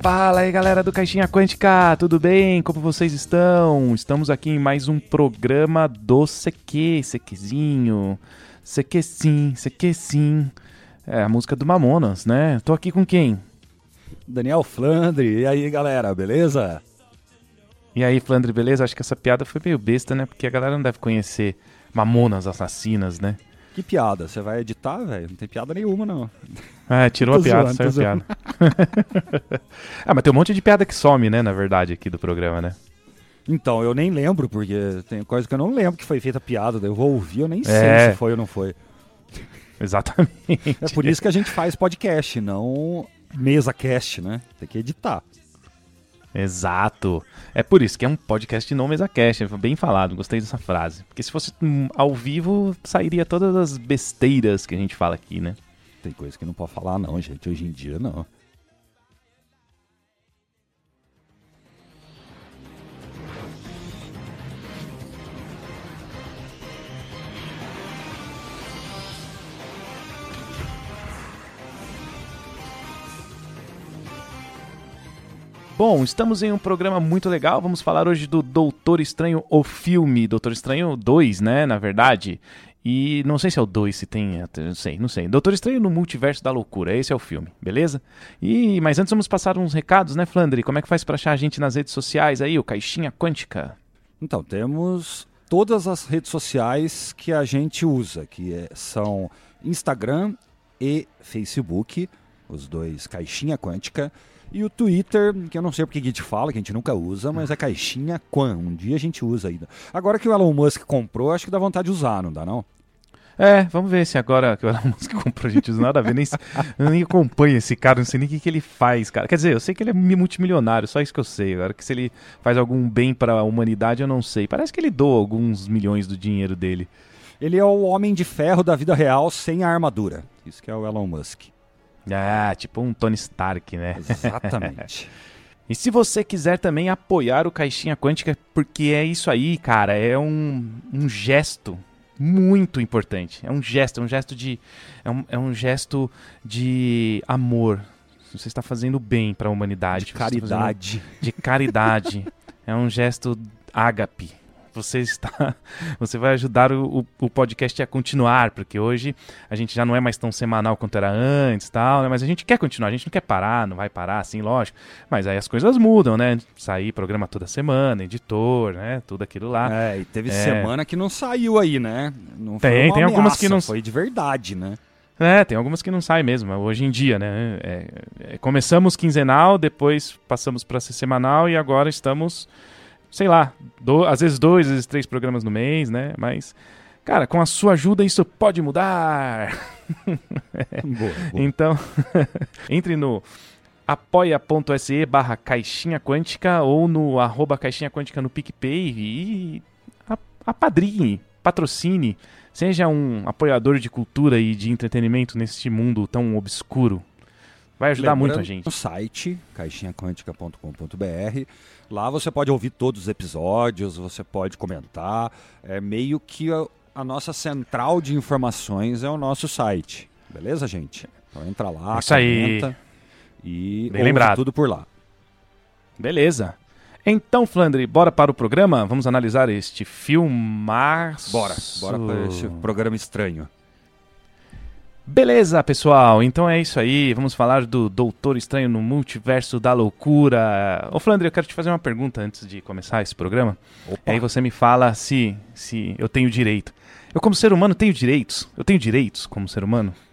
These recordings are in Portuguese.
Fala aí galera do Caixinha Quântica, tudo bem? Como vocês estão? Estamos aqui em mais um programa do CQ, CQzinho, CQ sim, CQ sim. É a música do Mamonas, né? Tô aqui com quem? Daniel Flandre, e aí galera, beleza? E aí, Flandre, beleza? Acho que essa piada foi meio besta, né? Porque a galera não deve conhecer Mamonas Assassinas, né? Que piada? Você vai editar, velho? Não tem piada nenhuma, não. Ah, tirou a piada, saiu a piada. ah, mas tem um monte de piada que some, né, na verdade, aqui do programa, né? Então, eu nem lembro, porque tem coisa que eu não lembro que foi feita piada. Eu vou ouvir, eu nem sei É. se foi ou não foi. Exatamente. É por isso que a gente faz podcast, não mesa cast, né? Tem que editar. Exato. É por isso que é um podcast não mesa cast, bem falado, gostei dessa frase. Porque se fosse hum, ao vivo, sairia todas as besteiras que a gente fala aqui, né? Tem coisa que não pode falar, não, gente. Hoje em dia, não. Bom, estamos em um programa muito legal. Vamos falar hoje do Doutor Estranho, o filme. Doutor Estranho 2, né? Na verdade. E não sei se é o 2, se tem. Não sei, não sei. Doutor Estranho no Multiverso da Loucura. Esse é o filme, beleza? E Mas antes vamos passar uns recados, né, Flandre? Como é que faz pra achar a gente nas redes sociais aí, o Caixinha Quântica? Então, temos todas as redes sociais que a gente usa, que é- são Instagram e Facebook, os dois Caixinha Quântica, e o Twitter, que eu não sei porque a gente fala, que a gente nunca usa, mas é Caixinha Quan. Um dia a gente usa ainda. Agora que o Elon Musk comprou, acho que dá vontade de usar, não dá não? É, vamos ver se agora que o Elon Musk comprou a gente usa nada a ver, nem, nem acompanho esse cara, não sei nem o que, que ele faz, cara. Quer dizer, eu sei que ele é multimilionário, só isso que eu sei. Agora que se ele faz algum bem para a humanidade, eu não sei. Parece que ele doa alguns milhões do dinheiro dele. Ele é o homem de ferro da vida real sem a armadura. Isso que é o Elon Musk. Ah, tipo um Tony Stark, né? Exatamente. E se você quiser também apoiar o Caixinha Quântica, porque é isso aí, cara, é um, um gesto muito importante. É um gesto, é um gesto de. É um, é um gesto de amor. Você está fazendo bem para a humanidade. de caridade. de caridade. é um gesto ágape. Você está, você vai ajudar o, o, o podcast a continuar, porque hoje a gente já não é mais tão semanal quanto era antes, tal, né? Mas a gente quer continuar, a gente não quer parar, não vai parar, assim, lógico. Mas aí as coisas mudam, né? Sair programa toda semana, editor, né? Tudo aquilo lá. É, e teve É. semana que não saiu aí, né? Não Tem, tem algumas ameaça, que não- Foi de verdade, né? É, tem algumas que não saem mesmo, hoje em dia, né? É, é, começamos quinzenal, depois passamos para ser semanal e agora estamos, sei lá, do- às vezes dois, às vezes três programas no mês, né? Mas, cara, com a sua ajuda isso pode mudar. Boa, boa. Então, entre no apoia.se barra caixinha quântica ou no arroba caixinha quântica no PicPay e apadrinhe, patrocine, seja um apoiador de cultura e de entretenimento neste mundo tão obscuro. Vai ajudar muito a Lembrando, gente. No site, caixinhaquântica.com.br. Lá você pode ouvir todos os episódios, você pode comentar. É meio que a, a nossa central de informações é o nosso site. Beleza, gente? Então entra lá, Isso aí. comenta e Bem lembrado. tudo por lá. Beleza. Então, Flandre, bora para o programa? Vamos analisar este filmaço. Bora, bora para esse programa estranho. Beleza, pessoal. Então é isso aí. Vamos falar do Doutor Estranho no Multiverso da Loucura. Ô, Flandre, eu quero te fazer uma pergunta antes de começar esse programa. Opa. E aí você me fala se, se eu tenho direito. Eu, como ser humano, tenho direitos? Eu tenho direitos como ser humano?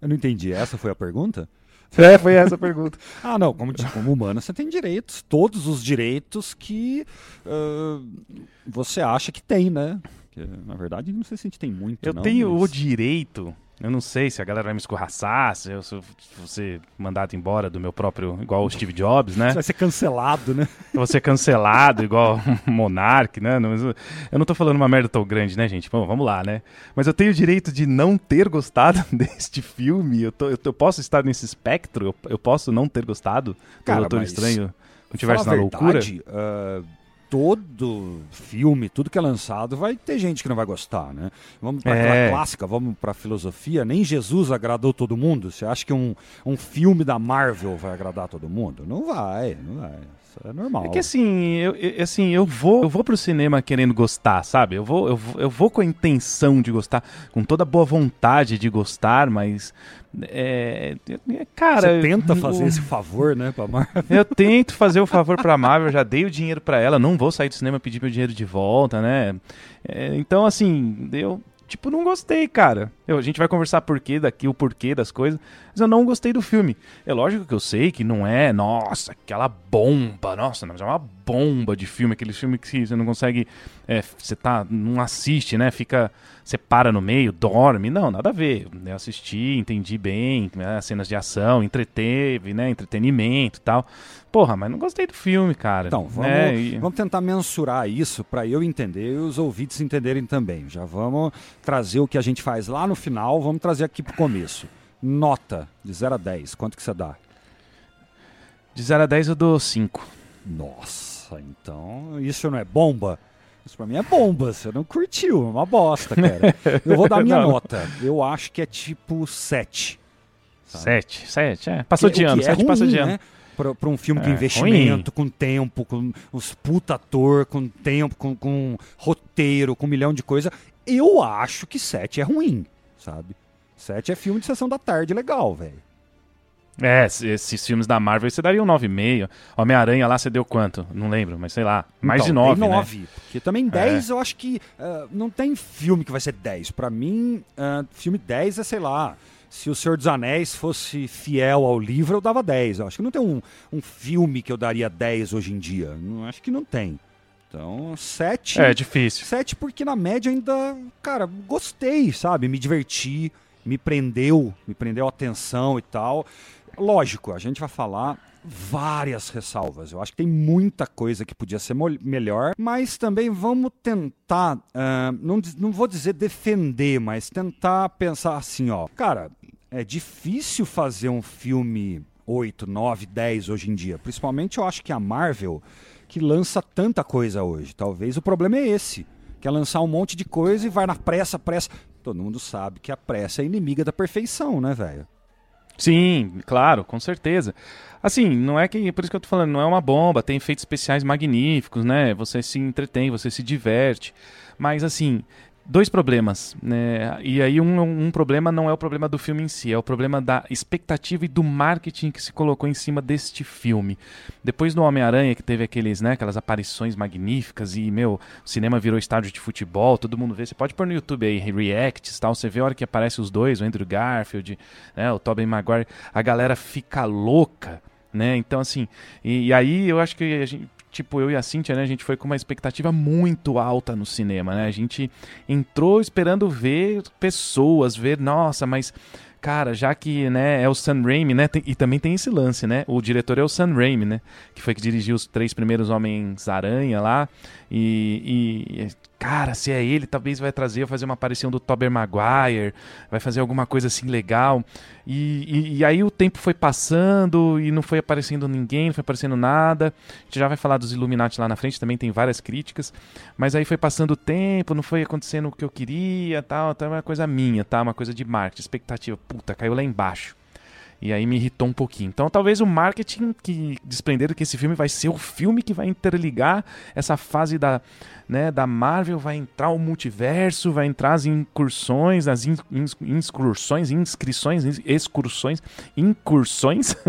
Eu não entendi. Essa foi a pergunta? É, foi essa a pergunta. Ah, não. Como, como humano, você tem direitos. Todos os direitos que ah, você acha que tem, né? Que, na verdade, não sei se a gente tem muito, Eu não, tenho mas- o direito. Eu não sei se a galera vai me escorraçar, se eu se eu ser mandado embora do meu próprio. igual o Steve Jobs, né? Você vai ser cancelado, né? Eu vou ser cancelado igual Monark, né? Eu- não tô falando uma merda tão grande, né, gente? Bom, vamos lá, né? Mas eu tenho o direito de não ter gostado deste filme. Eu, tô- eu, eu posso estar nesse espectro? Eu, eu posso não ter gostado do Cara, Doutor mas Estranho Multiverso na Loucura? verdade, ah, todo filme, tudo que é lançado, vai ter gente que não vai gostar, né? Vamos para É. aquela clássica, vamos para filosofia. Nem Jesus agradou todo mundo. Você acha que um, um filme da Marvel vai agradar todo mundo? Não vai, não vai. Isso é normal. É que assim, eu, eu- assim, eu vou, eu vou pro cinema querendo gostar, sabe? Eu vou, eu, eu vou com a intenção de gostar, com toda a boa vontade de gostar, mas é, é, cara, Você tenta fazer o- esse favor, né, pra Marvel? Eu tento fazer o favor pra Marvel, já dei o dinheiro pra ela, não vou sair do cinema pedir meu dinheiro de volta, né? É, então, assim, eu, tipo, não gostei, cara. Eu- a gente vai conversar porquê daqui, o porquê das coisas, mas eu não gostei do filme. É lógico que eu sei que não é, nossa, aquela bomba, nossa, mas é uma bomba de filme, aquele filme que você não consegue, é, você tá, não assiste, né? Fica, você para no meio, dorme, não, nada a ver. Eu assisti, entendi bem, né, as cenas de ação, entreteve, né? Entretenimento e tal. Porra, mas não gostei do filme, cara. Então, vamos, né? E- vamos tentar mensurar isso para eu entender e os ouvintes entenderem também. Já vamos trazer o que a gente faz lá no final, vamos trazer aqui pro começo. Nota de 0 a 10, quanto que você dá? De 0 a 10 eu dou 5. Nossa, então isso não é bomba? Isso pra mim é bomba, você não curtiu, é uma bosta, cara. Eu vou dar minha Não. nota, eu acho que é tipo 7. 7, 7, é. Passou Que- de ano, que é 7 passou de ruim, ano. né? Pra, pra um filme com É, investimento, com tempo, com os puta ator, com tempo, com, com roteiro, com um milhão de coisa. Eu acho que 7 é ruim, sabe? 7 é filme de sessão da tarde legal, velho. É, se- esses filmes da Marvel você daria um 9,5. Homem-Aranha lá você deu quanto? Não lembro, mas sei lá. Mais de Então, 9, tem né? 9, porque também 10 eu acho que ah, não tem filme que vai ser 10. Pra mim, ah, filme 10 é, sei lá, se o Senhor dos Anéis fosse fiel ao livro, eu dava 10. Eu acho que não tem um, um filme que eu daria 10 hoje em dia. Não, acho que não tem. Então, 7. É, difícil. 7 porque na média ainda, cara, gostei, sabe? Me diverti, me prendeu, me prendeu a atenção e tal. Lógico, a gente vai falar várias ressalvas. Eu acho que tem muita coisa que podia ser melhor, mas também vamos tentar, ah, não, não vou dizer defender, mas tentar pensar assim, ó. Cara, é difícil fazer um filme 8, 9, 10 hoje em dia. Principalmente eu acho que a Marvel, que lança tanta coisa hoje. Talvez o problema é esse. Quer lançar um monte de coisa e vai na pressa, pressa. Todo mundo sabe que a pressa é inimiga da perfeição, né, velho? Sim, claro, com certeza. Assim, não é que, por isso que eu tô falando, não é uma bomba, tem efeitos especiais magníficos, né? Você se entretém, você se diverte. Mas assim, dois problemas, né? E aí um, um problema não é o problema do filme em si, é o problema da expectativa e do marketing que se colocou em cima deste filme. Depois do Homem-Aranha, que teve aqueles, né, aquelas aparições magníficas e, meu, o cinema virou estádio de futebol, todo mundo vê. Você pode pôr no YouTube aí, reacts tal, você vê a hora que aparece os dois, o Andrew Garfield, né, o Tobey Maguire, a galera fica louca, né? Então, assim, e, e aí eu acho que a gente, tipo, eu e a Cintia, né, a gente foi com uma expectativa muito alta no cinema, né? A gente entrou esperando ver pessoas, ver, nossa, mas cara, já que, né, é o Sam Raimi, né, tem- e também tem esse lance, né? O diretor é o Sam Raimi, né, que foi que dirigiu os três primeiros Homens-Aranha lá, e, e, cara, se é ele, talvez vai trazer, fazer uma aparição do Tobey Maguire, vai fazer alguma coisa assim legal, e, e, e aí o tempo foi passando e não foi aparecendo ninguém, não foi aparecendo nada, a gente já vai falar dos Illuminati lá na frente, também tem várias críticas, mas aí foi passando o tempo, não foi acontecendo o que eu queria, tal, então é uma coisa minha, tá? Uma coisa de marketing, expectativa, puta, caiu lá embaixo. E aí me irritou um pouquinho. Então talvez o marketing que desprenderam que esse filme vai ser o filme que vai interligar essa fase da, né, da Marvel, vai entrar o multiverso, vai entrar as incursões, as in, incursões, inscrições, ins- excursões, incursões.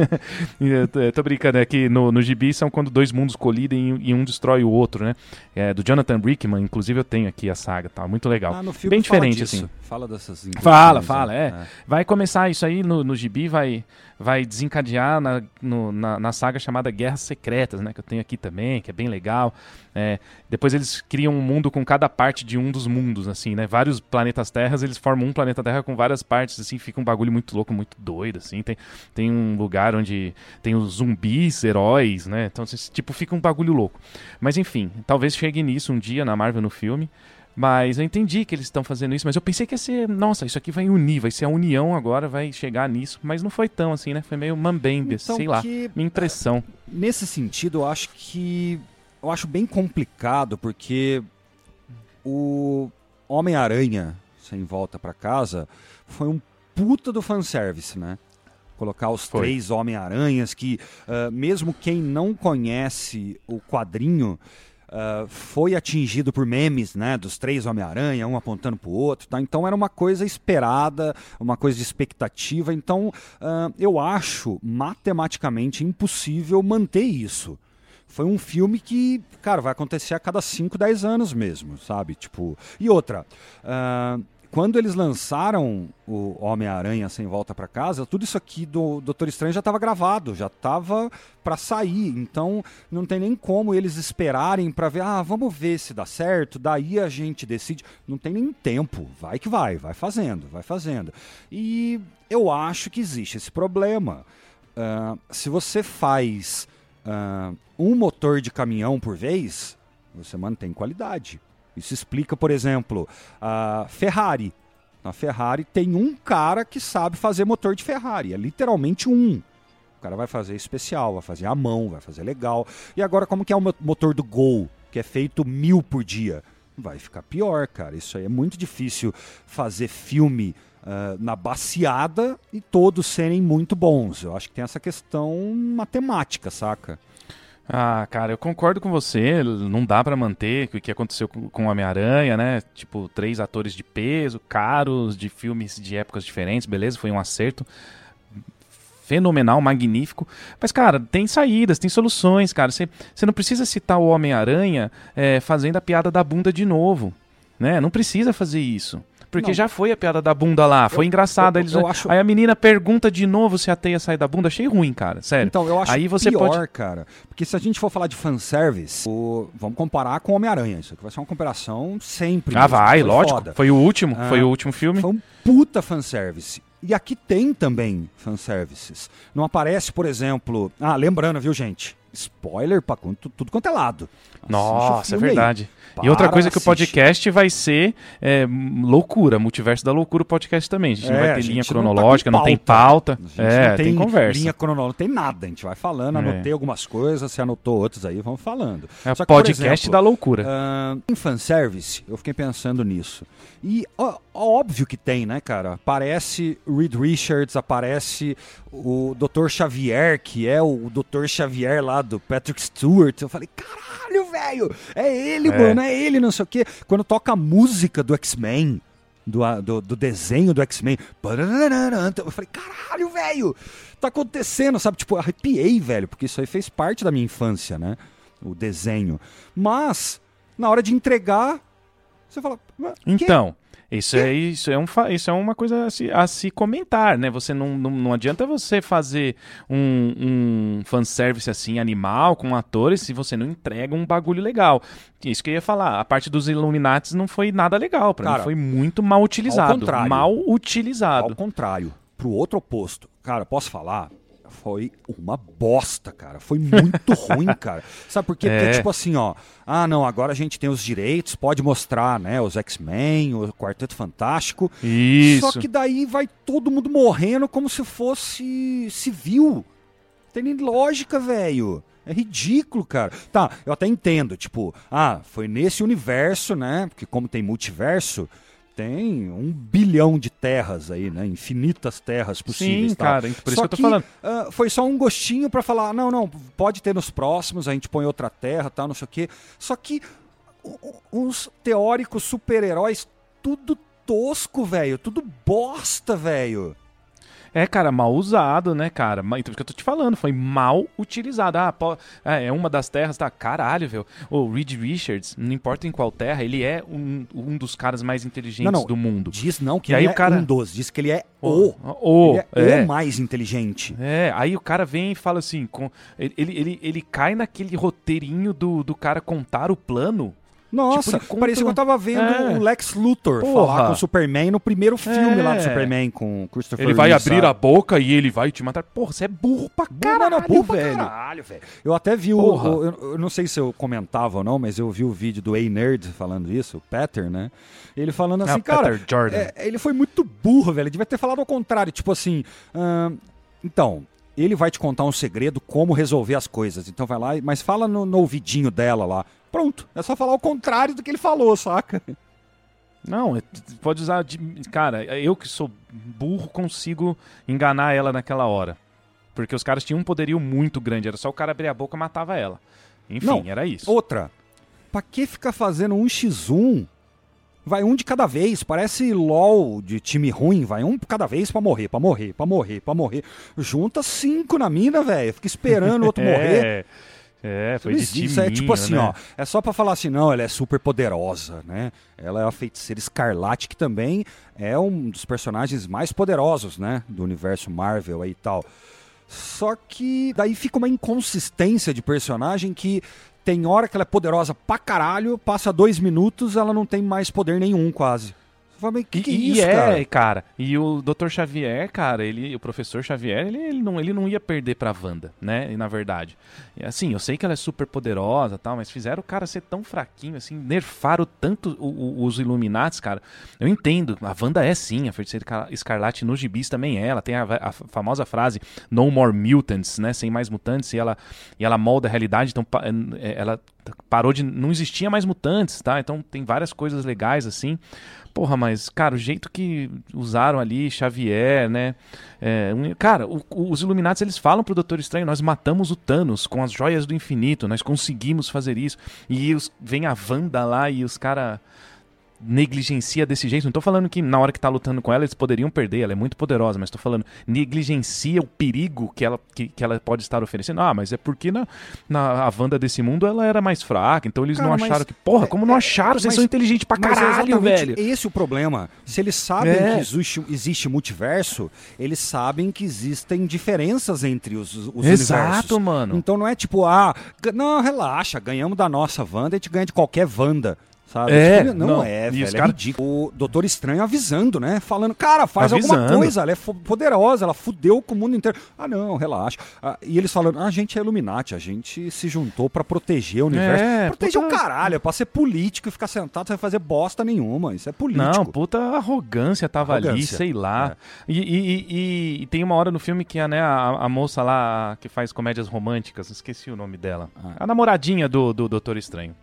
E eu tô, brincando, é que no, no gibi são quando dois mundos colidem e, e um destrói o outro, né? É, do Jonathan Brickman, inclusive eu tenho aqui a saga, tá? Muito legal. Ah, no filme Bem fala diferente, disso. assim. Fala dessas Fala, incursões, fala, né? é. Vai começar isso aí no, no gibi, vai, vai desencadear na, no- na, na saga chamada Guerras Secretas, né? Que eu tenho aqui também, que é bem legal. É, depois eles criam um mundo com cada parte de um dos mundos, assim, né? Vários planetas terras, eles formam um planeta terra com várias partes, assim, fica um bagulho muito louco, muito doido, assim. Tem, tem um lugar onde tem os zumbis, heróis, né? Então, assim, tipo, fica um bagulho louco. Mas enfim, talvez chegue nisso um dia na Marvel no filme. Mas eu entendi que eles estão fazendo isso, mas eu pensei que ia ser, nossa, isso aqui vai unir, vai ser a união agora, vai chegar nisso, mas não foi tão assim, né? Foi meio mambembe, Então, sei lá, que, minha impressão. nesse sentido, eu acho que eu acho bem complicado porque o Homem-Aranha sem volta para casa foi um puta do fanservice, né? Colocar os foi. três Homem-Aranhas que, uh, mesmo quem não conhece o quadrinho, Uh, foi atingido por memes, né, dos três Homem-Aranha, um apontando para o outro, tá? Então era uma coisa esperada, uma coisa de expectativa. Então uh, eu acho matematicamente impossível manter isso. Foi um filme que, cara, vai acontecer a cada 5, 10 anos mesmo, sabe? Tipo, e outra, uh, quando eles lançaram o Homem-Aranha Sem Volta para Casa, tudo isso aqui do Doutor Estranho já estava gravado, já estava para sair. Então não tem nem como eles esperarem para ver, ah, vamos ver se dá certo, daí a gente decide. Não tem nem tempo, vai que vai, vai fazendo, vai fazendo. E eu acho que existe esse problema. Uh, se você faz uh, um motor de caminhão por vez, você mantém qualidade. Isso explica, por exemplo, a Ferrari. Na Ferrari tem um cara que sabe fazer motor de Ferrari, é literalmente um. O cara vai fazer especial, vai fazer à mão, vai fazer legal. E agora, como que é o motor do Gol, que é feito mil por dia? Vai ficar pior, cara. Isso aí é muito difícil fazer filme uh, na baseada e todos serem muito bons. Eu acho que tem essa questão matemática, saca? Ah, cara, eu concordo com você. Não dá para manter o que aconteceu com o Homem-Aranha, né? Tipo, três atores de peso, caros, de filmes de épocas diferentes, beleza? Foi um acerto fenomenal, magnífico. Mas, cara, tem saídas, tem soluções, cara. Você não precisa citar o Homem-Aranha é, fazendo a piada da bunda de novo, né? Não precisa fazer isso. Porque não. já foi a piada da bunda lá, foi engraçada. Eles... Eu acho... Aí a menina pergunta de novo se a teia sai da bunda, achei ruim, cara, sério. Então, eu acho Aí você pior, pode... cara, porque se a gente for falar de fanservice, o... vamos comparar com Homem-Aranha, isso aqui vai ser uma comparação sempre. Ah, vai, foi lógico, foda. foi o último, ah, foi o último filme. Foi um puta fanservice. E aqui tem também fanservices. Não aparece, por exemplo... Ah, lembrando, viu, gente? Spoiler pra tudo, tudo quanto é lado. Nossa, é verdade. e outra coisa que o podcast vai ser é, loucura, multiverso da loucura o podcast também. A gente é, não vai ter linha cronológica, não, tá não, tem pauta. É, não tem, tem, conversa. Linha cronológica, não tem nada. A gente vai falando, é. anotei algumas coisas, você anotou outras aí, vamos falando. É que, podcast exemplo, da loucura. Uh, em fanservice, eu fiquei pensando nisso. E ó, óbvio que tem, né, cara? Aparece Reed Richards, aparece o Dr. Xavier, que é o Dr. Xavier lá do Patrick Stewart. Eu falei, caralho, velho, é ele, é. mano, é ele, não sei o quê. Quando toca a música do X-Men, do, do, do, desenho do X-Men, eu falei, caralho, velho, tá acontecendo, sabe? Tipo, arrepiei, velho, porque isso aí fez parte da minha infância, né? O desenho. Mas, na hora de entregar, você fala. Então. Isso é, isso, é um, isso é uma coisa a se, a se comentar, né? Você não, não, não adianta você fazer um, um fanservice assim, animal, com atores, se você não entrega um bagulho legal. Isso que eu ia falar. A parte dos Illuminati não foi nada legal. Pra Cara, mim foi muito mal utilizado. Mal utilizado. Ao contrário. Pro outro oposto. Cara, posso falar? Foi uma bosta, cara. Foi muito ruim, cara. Sabe por quê? É. Porque, tipo assim, ó. Ah, não, agora a gente tem os direitos, pode mostrar, né? Os X-Men, o Quarteto Fantástico. Isso. Só que daí vai todo mundo morrendo como se fosse civil. Tem nem lógica, velho. É ridículo, cara. Tá, eu até entendo, tipo, ah, foi nesse universo, né? Porque como tem multiverso, tem um bilhão de terras aí, né? Infinitas terras possíveis. Sim, cara, por isso só que eu tô falando. Uh, foi só um gostinho para falar, não, não, pode ter nos próximos, a gente põe outra terra, tal, não sei o quê. Só que uns teóricos super-heróis, tudo tosco, velho, tudo bosta, velho. É, cara, mal usado, né, cara? Então, o que eu tô te falando, foi mal utilizado. Ah, pô, é, uma das terras, tá? Caralho, velho. O Reed Richards, não importa em qual terra, ele é um, um dos caras mais inteligentes não, não, do mundo. Diz não que e ele aí é o cara... um dos, diz que ele é o. O, ele é, é, o mais inteligente. É, aí o cara vem e fala assim, com, ele, ele, ele cai naquele roteirinho do, do cara contar o plano nossa, tipo, parecia que eu tava vendo é. o Lex Luthor Porra. falar com o Superman no primeiro filme é. lá do Superman com Christopher Ele vai abrir sabe? a boca e ele vai te matar. Porra, você é burro pra caralho, não, burro velho. Caralho, velho. Eu até vi o, o eu, eu, não sei se eu comentava ou não, mas eu vi o vídeo do A-Nerd falando isso, o Peter, né? Ele falando assim, ah, cara, é, ele foi muito burro, velho. Ele devia ter falado ao contrário, tipo assim, hum, então, ele vai te contar um segredo, como resolver as coisas. Então vai lá, mas fala no, no ouvidinho dela lá. Pronto, é só falar o contrário do que ele falou, saca? Não, é- pode usar. De, cara, eu que sou burro consigo enganar ela naquela hora. Porque os caras tinham um poderio muito grande. Era só o cara abrir a boca e matava ela. Enfim, Não, era isso. Outra, pra que ficar fazendo um x1? Vai um de cada vez, parece LOL de time ruim, vai um cada vez pra morrer, pra morrer, pra morrer, pra morrer. Junta cinco na mina, velho, fica esperando o outro morrer. É, foi de existe, timinho, é tipo assim, né? ó. É só pra falar assim, não, ela é super poderosa, né? Ela é a feiticeira escarlate, que também é um dos personagens mais poderosos, né? Do universo Marvel aí e tal. Só que daí fica uma inconsistência de personagem que tem hora que ela é poderosa pra caralho, passa dois minutos, ela não tem mais poder nenhum, quase. Fala, que, que é e, isso, é, cara? cara. E o Dr. Xavier, cara, ele, o professor Xavier, ele, ele não, ele não ia perder pra Wanda, né? E, na verdade. E, assim, eu sei que ela é super poderosa e tal, mas fizeram o cara ser tão fraquinho, assim, nerfaram tanto o- o- os Illuminates, cara. Eu entendo, a Wanda é sim, a feiticeira Escar- escarlate nos gibis também é. Ela tem a, a famosa frase No More Mutants, né? Sem mais mutantes, e ela, e ela molda a realidade, então pa- é, ela parou de. Não existia mais mutantes, tá? Então tem várias coisas legais assim. Porra, mas, cara, o jeito que usaram ali, Xavier, né? É, um- cara, o- o- os Illuminates eles falam pro Doutor Estranho: nós matamos o Thanos com as joias do infinito, nós conseguimos fazer isso. E os, vem a Wanda lá e os caras negligencia desse jeito. Não tô falando que na hora que tá lutando com ela eles poderiam perder, ela é muito poderosa, mas tô falando negligencia o perigo que ela, que, que ela pode estar oferecendo. Ah, mas é porque na, na a Wanda desse mundo ela era mais fraca, então eles Cara, não acharam que. Porra, como não é, acharam? Vocês mas- são inteligentes pra é caralho, velho. esse o problema. Se eles sabem É. que existe, existe multiverso, eles sabem que existem diferenças entre os, os Exato, universos. mano. Então não é tipo, ah, não, relaxa, ganhamos da nossa Wanda, a gente ganha de qualquer Wanda. É, Tipo, não, não. é, velho, é cara- ridículo. O Doutor Estranho avisando, né? Falando, cara, faz alguma Avisando. coisa, ela é poderosa, ela fudeu com o mundo inteiro. Ah, não, relaxa. Ah, e eles falando, ah, a gente é Illuminati, a gente se juntou pra proteger o universo. É, proteger puta- o caralho, é pra ser político e ficar sentado sem fazer bosta nenhuma. Isso é político. Não, puta arrogância tava ali, Arrogância, sei lá. E, e- e- e- e tem uma hora no filme que a, né, a, a moça lá que faz comédias românticas, esqueci o nome dela. Ah. A namoradinha do, do Doutor Estranho.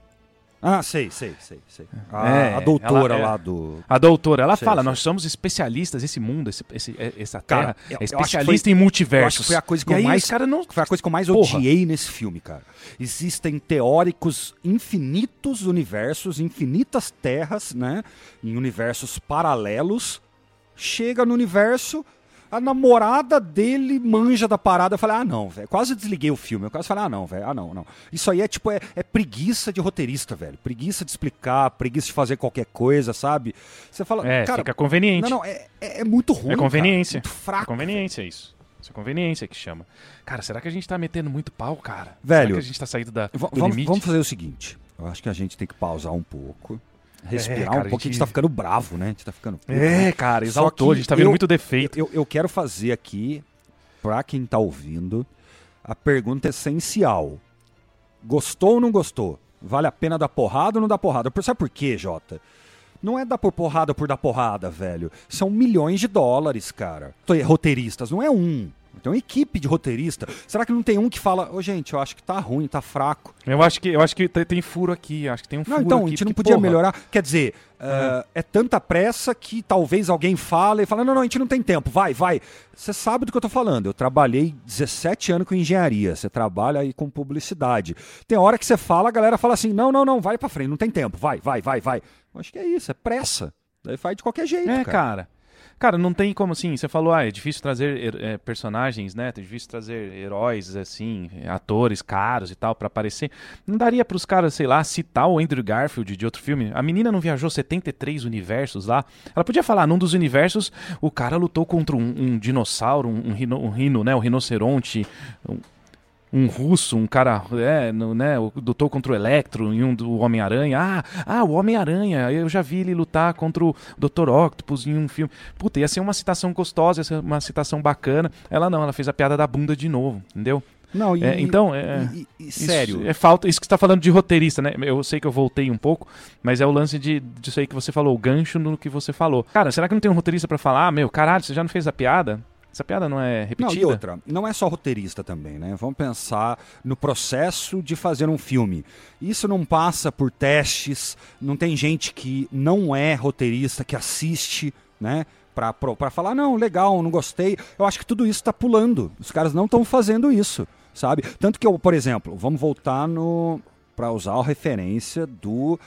Ah, sei, sei, sei, sei. A, É, a doutora ela é- lá do. A doutora, ela Sei, fala, sei. nós somos especialistas, esse mundo, esse, esse- é- essa Cara, terra, eu é especialista foi- em multiversos. foi a coisa que e eu aí, mais. cara não... Foi a coisa que eu mais Porra. odiei nesse filme, cara. Existem teóricos infinitos universos, infinitas terras, né? Em universos paralelos. Chega no universo, a namorada dele manja da parada. Eu falei, ah, não, velho. Quase desliguei o filme. Eu quase falei, ah, não, velho. Ah, não, não. Isso aí é tipo, é, é preguiça de roteirista, velho. Preguiça de explicar, preguiça de fazer qualquer coisa, sabe? Você fala, É, cara. fica conveniente. Não, não, é, é, é muito ruim. É conveniência. Cara, muito É fraco. conveniência isso. Isso é conveniência que chama. Cara, será que a gente tá metendo muito pau, cara? Velho, Será que a gente tá saindo da, vamos, limite? vamos fazer o seguinte. Eu acho que a gente tem que pausar um pouco. Respirar É, cara, um pouco. a A gente gente- tá ficando bravo, né? A gente tá ficando. puto, É, né? cara, exaltou. A gente tá vendo eu- muito defeito. Eu, eu quero fazer aqui, pra quem tá ouvindo, a pergunta essencial: Gostou ou não gostou? Vale a pena dar porrada ou não dar porrada? Por- Sabe por quê, Jota? Não é dar por porrada por dar porrada, velho. São milhões de dólares, cara. Tô- Roteiristas, não é um. Tem uma equipe de roteirista. Será que não tem um que fala, ô gente, eu acho que tá ruim, tá fraco? Eu acho que, eu acho que tem, furo aqui. Acho que tem um Não, furo então, aqui. a gente não podia porra, melhorar. Quer dizer, eh, é tanta pressa que talvez alguém fale e fala, não, não, a gente não tem tempo, vai, vai. Você sabe do que eu tô falando. Eu trabalhei 17 anos com engenharia, você trabalha aí com publicidade. Tem hora que você fala, a galera fala assim, não, não, não, vai pra frente, não tem tempo, vai, vai, vai, vai. Eu acho que é isso, é pressa. Daí faz de qualquer jeito, É, cara. cara. Cara, não tem como assim. Você falou, ah, é difícil trazer é, personagens, né? É difícil trazer heróis, assim, atores caros e tal, pra aparecer. Não daria pros caras, sei lá, citar o Andrew Garfield de outro filme? A menina não viajou 73 universos lá. Ela podia falar, num dos universos, o cara lutou contra um, um dinossauro, um, um rino, um rino, né? Um rinoceronte. um- um russo, um cara, é, no, né, o lutou contra o Electro em um do Homem-Aranha. Ah, ah, o Homem-Aranha, eu já vi ele lutar contra o Dr. Octopus em um filme. Puta, ia ser uma citação gostosa, ia ser uma citação bacana. Ela não, ela fez a piada da bunda de novo, entendeu? Não, e, É, então, é- e- e- e Isso sério. é falta, isso que você tá falando de roteirista, né? Eu sei que eu voltei um pouco, mas é o lance de, disso aí que você falou, o gancho no que você falou. Cara, será que não tem um roteirista pra falar, ah, meu, caralho, você já não fez a piada? Essa piada não é repetida? Não, e outra, não é só roteirista também, né? Vamos pensar no processo de fazer um filme. Isso não passa por testes, não tem gente que não é roteirista, que assiste, né? Pra, pra falar, não, legal, não gostei. Eu acho que tudo isso está pulando. Os caras não estão fazendo isso, sabe? Tanto que eu, por exemplo, vamos voltar no. para usar a referência do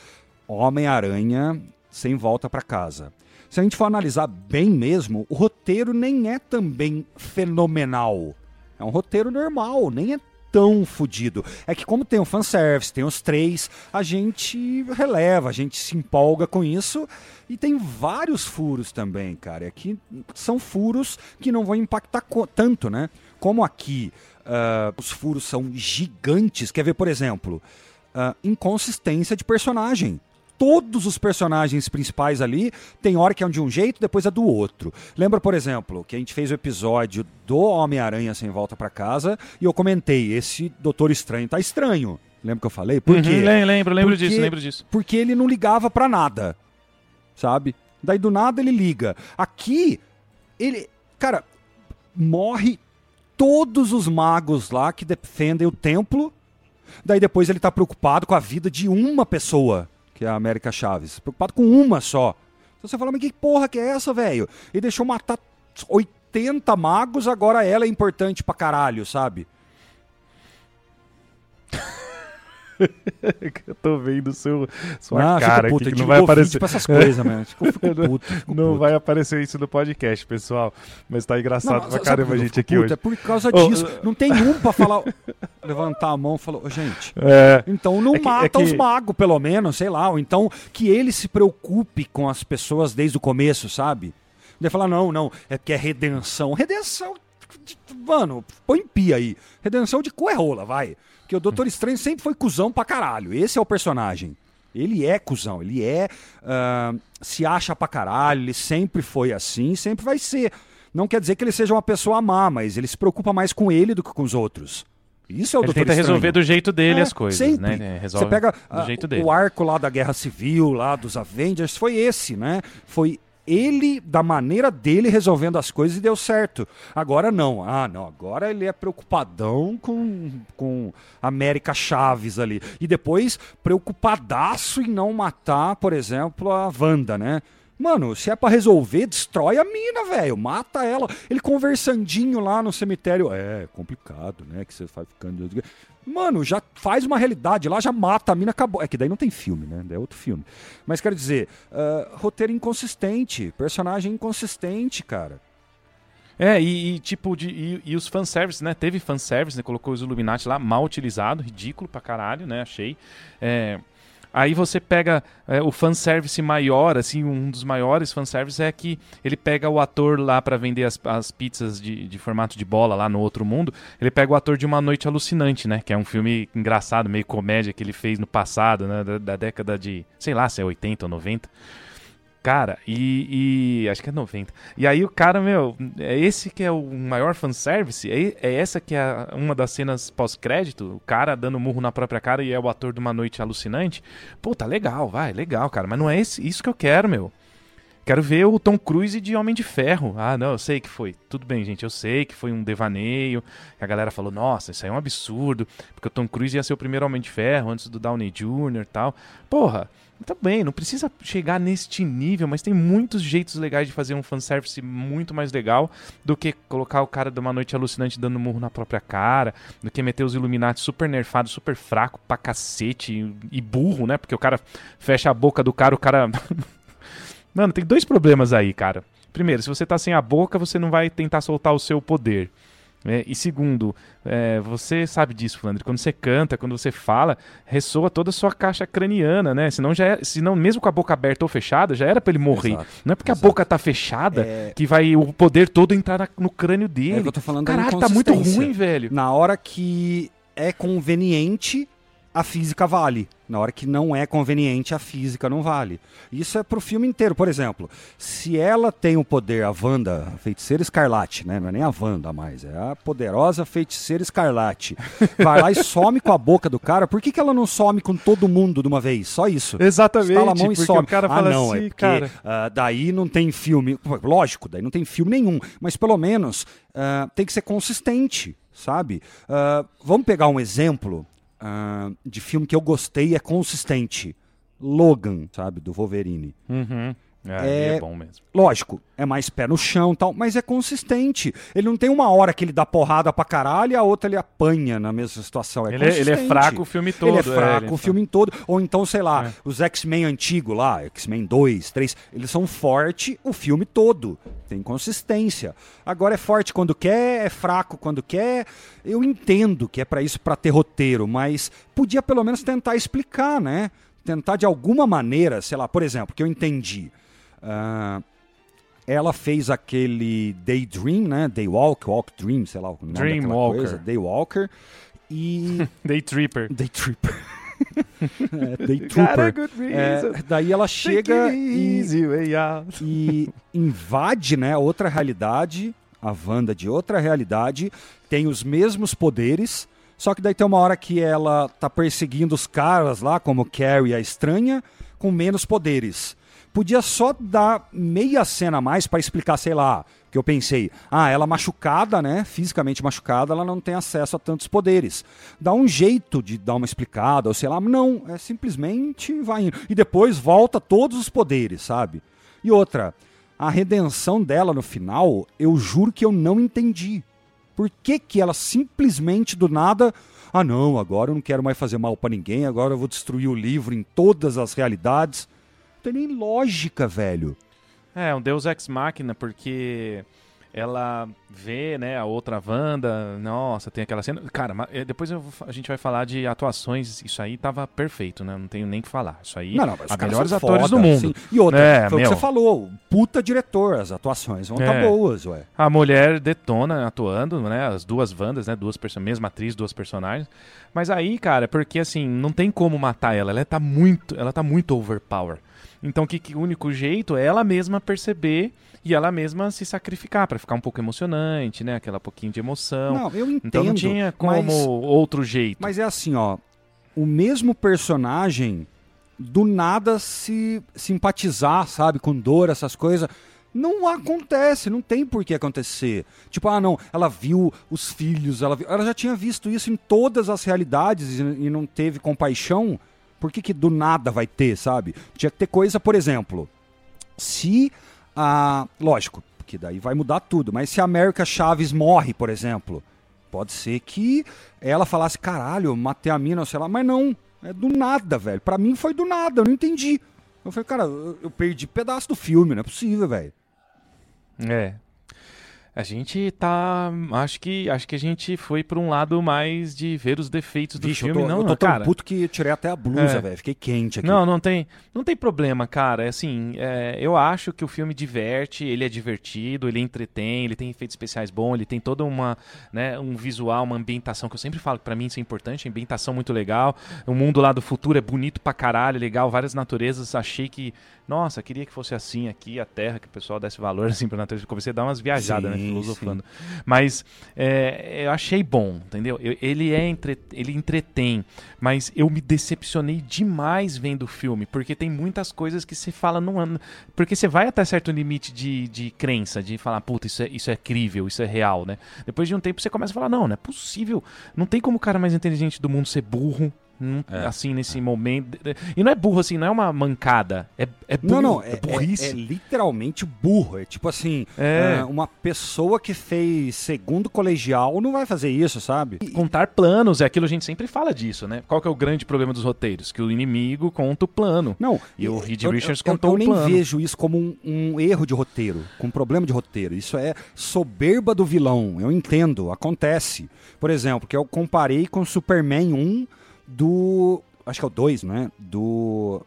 Homem-Aranha sem volta para casa se a gente for analisar bem mesmo, o roteiro nem é também fenomenal. É um roteiro normal, nem é tão fodido. É que como tem o fanservice, tem os três, a gente releva, a gente se empolga com isso. E tem vários furos também, cara. E aqui são furos que não vão impactar tanto, né? Como aqui uh, os furos são gigantes. Quer ver, por exemplo, uh, inconsistência de personagem todos os personagens principais ali tem hora que é de um jeito, depois é do outro. Lembra, por exemplo, que a gente fez o episódio do Homem-Aranha sem volta para casa e eu comentei, esse Doutor Estranho tá estranho. Lembra que eu falei? Por uhum, quê? Lembro, lembro porque, disso, lembro disso. Porque ele não ligava para nada. Sabe? Daí do nada ele liga. Aqui ele, cara, morre todos os magos lá que defendem o templo. Daí depois ele tá preocupado com a vida de uma pessoa que é a América Chaves. Preocupado com uma só. Então você fala, mas que porra que é essa, velho? E deixou matar 80 magos, agora ela é importante pra caralho, sabe? eu tô vendo seu, sua ah, cara puto, que não vai aparecer. Pra essas coisas, mano. Fico, fico puto, fico não puto. vai aparecer isso no podcast, pessoal. Mas tá engraçado não, pra caramba a gente aqui hoje. É por causa disso. Oh, não tem um pra falar. levantar a mão e falar, oh, gente. É, então não é que, mata é que... os magos, pelo menos, sei lá. Ou então que ele se preocupe com as pessoas desde o começo, sabe? Ele falar, não, não, é porque é redenção. Redenção. Mano, põe pia aí. Redenção de cu é rola, vai. Porque o Doutor Estranho sempre foi cuzão pra caralho. Esse é o personagem. Ele é cuzão, ele é. Uh, se acha pra caralho, ele sempre foi assim, sempre vai ser. Não quer dizer que ele seja uma pessoa má, mas ele se preocupa mais com ele do que com os outros. Isso é o ele Doutor tenta Estranho. resolver do jeito dele é, as coisas, sempre. né? Você pega uh, o arco lá da Guerra Civil, lá dos Avengers, foi esse, né? Foi ele, da maneira dele, resolvendo as coisas e deu certo. Agora não. Ah, não. Agora ele é preocupadão com, com América Chaves ali. E depois, preocupadaço em não matar, por exemplo, a Wanda, né? Mano, se é para resolver, destrói a mina, velho. Mata ela. Ele conversandinho lá no cemitério. É, complicado, né? Que você vai ficando. Mano, já faz uma realidade lá, já mata a mina, acabou. É que daí não tem filme, né? É outro filme. Mas quero dizer, uh, roteiro inconsistente, personagem inconsistente, cara. É, e, e tipo, de, e, e, os fanservice, né? Teve fanservice, né? Colocou os Illuminati lá, mal utilizado, ridículo pra caralho, né? Achei. É, Aí você pega é, o fanservice maior, assim, um dos maiores fanservices é que ele pega o ator lá para vender as, as pizzas de, de, formato de bola lá no outro mundo. Ele pega o ator de Uma Noite Alucinante, né? Que é um filme engraçado, meio comédia que ele fez no passado, né? Da, da década de, sei lá, se é 80 ou 90. Cara, e, e, Acho que é 90. E aí o cara, meu, é esse que é o maior fanservice? É, é essa que é uma das cenas pós-crédito? O cara dando murro na própria cara e é o ator de uma noite alucinante? Pô, tá legal, vai, legal, cara. Mas não é esse, isso que eu quero, meu. Quero ver o Tom Cruise de Homem de Ferro. Ah, não, eu sei que foi. Tudo bem, gente, eu sei que foi um devaneio. A galera falou, nossa, isso aí é um absurdo. Porque o Tom Cruise ia ser o primeiro Homem de Ferro antes do Downey Jr. e tal. Porra, Tá bem, não precisa chegar neste nível, mas tem muitos jeitos legais de fazer um fanservice muito mais legal do que colocar o cara de uma noite alucinante dando murro na própria cara, do que meter os Illuminati super nerfados, super fraco pra cacete e burro, né? Porque o cara fecha a boca do cara, o cara. Mano, tem dois problemas aí, cara. Primeiro, se você tá sem a boca, você não vai tentar soltar o seu poder. É, e segundo, é, você sabe disso, Flandre, quando você canta, quando você fala, ressoa toda a sua caixa craniana, né? Senão, já é, senão mesmo com a boca aberta ou fechada, já era para ele morrer. Exato, não é porque exato. a boca tá fechada é... que vai o poder todo entrar na, no crânio dele. É eu tô falando Caralho, tá muito ruim, velho. Na hora que é conveniente, a física vale. Na hora que não é conveniente, a física não vale. Isso é pro filme inteiro. Por exemplo, se ela tem o poder, a Wanda, a feiticeira escarlate, né? Não é nem a Wanda mais, é a poderosa feiticeira escarlate. Vai lá e some com a boca do cara. Por que, que ela não some com todo mundo de uma vez? Só isso. Exatamente. Estala a mão e some. o cara ah, fala não, assim, é porque cara. ah, daí não tem filme. Lógico, daí não tem filme nenhum. Mas pelo menos ah, tem que ser consistente, sabe? Ah, vamos pegar um exemplo ah, de filme que eu gostei é consistente. Logan, sabe? Do Wolverine. Uhum. É, É- é bom mesmo. Lógico, é mais pé no chão e tal, mas é consistente. Ele não tem uma hora que ele dá porrada pra caralho e a outra ele apanha na mesma situação. É Ele, é- ele é consistente. fraco o filme todo. Ele é fraco ele o filme todo. Ou então, sei lá, É. os X-Men antigos lá, X-Men 2, 3, eles são fortes o filme todo. Tem consistência. Agora é forte quando quer, é fraco quando quer. Eu entendo que é pra isso, pra ter roteiro, mas podia pelo menos tentar explicar, né? Tentar de alguma maneira, sei lá, por exemplo, que eu entendi. Ah, ela fez aquele Daydream, né? Daywalk, Walk Dream, sei lá o nome Dreamwalker. coisa. Daywalker. E Day Tripper. Day Tripper. é, Day Trooper. É, daí ela chega e, easy, e invade né, outra realidade, a Wanda de outra realidade, tem os mesmos poderes, só que daí tem uma hora que ela tá perseguindo os caras lá, como Carrie a estranha, com menos poderes. Podia só dar meia cena a mais para explicar, sei lá, que eu pensei, ah, ela machucada, né, fisicamente machucada, ela não tem acesso a tantos poderes. Dá um jeito de dar uma explicada, ou sei lá, não, é simplesmente vai indo. E depois volta todos os poderes, sabe? E outra, a redenção dela no final, eu juro que eu não entendi. Por que, que ela simplesmente do nada. Ah, não, agora eu não quero mais fazer mal pra ninguém, agora eu vou destruir o livro em todas as realidades. Tem nem lógica, velho. É, um Deus Ex Machina, porque ela vê, né, a outra Wanda, nossa, tem aquela cena. Cara, eh, depois eu a gente vai falar de atuações, isso aí tava perfeito, né? Não tenho nem o que falar. Isso aí, Não, não, os melhores atores foda, do mundo. sim. E outra, É, foi o meu. que você falou, puta diretor, as atuações vão estar É. boas, ué. A mulher detona atuando, né? As duas Wandas, né? Duas pessoas, mesma atriz, duas personagens. Mas aí, cara, porque assim, não tem como matar ela. Ela tá muito, ela tá muito overpower. Então, que, que o único jeito é ela mesma perceber e ela mesma se sacrificar pra ficar um pouco emocionante, né? Aquela pouquinho de emoção. Não, eu entendo. então não tinha como mas- outro jeito. Mas é assim, ó. O mesmo personagem do nada se simpatizar, sabe, com dor, essas coisas. Não acontece, não tem por que acontecer. Tipo, ah, não, ela viu os filhos, ela, viu- ela já tinha visto isso em todas as realidades e, e não teve compaixão. Por que, que do nada vai ter, sabe? Tinha que ter coisa, por exemplo, se a. Lógico, porque daí vai mudar tudo, mas se a América Chaves morre, por exemplo, pode ser que ela falasse, caralho, matei a mina, sei lá, mas não, é do nada, velho. Pra mim foi do nada, eu não entendi. Eu falei, cara, eu perdi pedaço do filme, não é possível, velho. É. A gente tá. Acho que, acho que a gente foi pra um lado mais de ver os defeitos do Vixe, eu filme. tô, não, eu tô tão cara. puto que eu tirei até a blusa, É. velho. Fiquei quente aqui. Não, não tem, não tem problema, cara. É Assim, é, eu acho que o filme diverte, ele é divertido, ele entretém, ele tem efeitos especiais bons, ele tem toda uma, né, um visual, uma ambientação que eu sempre falo que pra mim isso é importante, ambientação muito legal. O mundo lá do futuro é bonito pra caralho, legal, várias naturezas. Achei que, nossa, queria que fosse assim aqui a Terra, que o pessoal desse valor assim pra natureza. Comecei a dar umas viajadas, né, Sim, filosofando. Mas é, eu achei bom, entendeu? Eu- ele é entre, ele entretém, mas eu me decepcionei demais vendo o filme, porque tem muitas coisas que se fala não anda. Porque você vai até certo limite de, de crença, de falar, puta, isso é, isso é crível, isso é real, né? Depois de um tempo você começa a falar, não, não é possível. Não tem como o cara mais inteligente do mundo ser burro. Não- É, assim, nesse momento. E não é burro assim, não é uma mancada. É, é burro, Não, não, é, é, burrice. é- é literalmente burro. É tipo assim, É. é, uma pessoa que fez segundo colegial não vai fazer isso, sabe? E- Contar planos, é aquilo a gente sempre fala disso, né? Qual que é o grande problema dos roteiros? Que o inimigo conta o plano. Não, E o Reed eu- Richards eu, contou eu o nem plano. vejo isso como um, um erro de roteiro, com um problema de roteiro. Isso é soberba do vilão. Eu entendo, acontece. Por exemplo, que eu comparei com Superman 1 do. Acho que é o 2, né? Do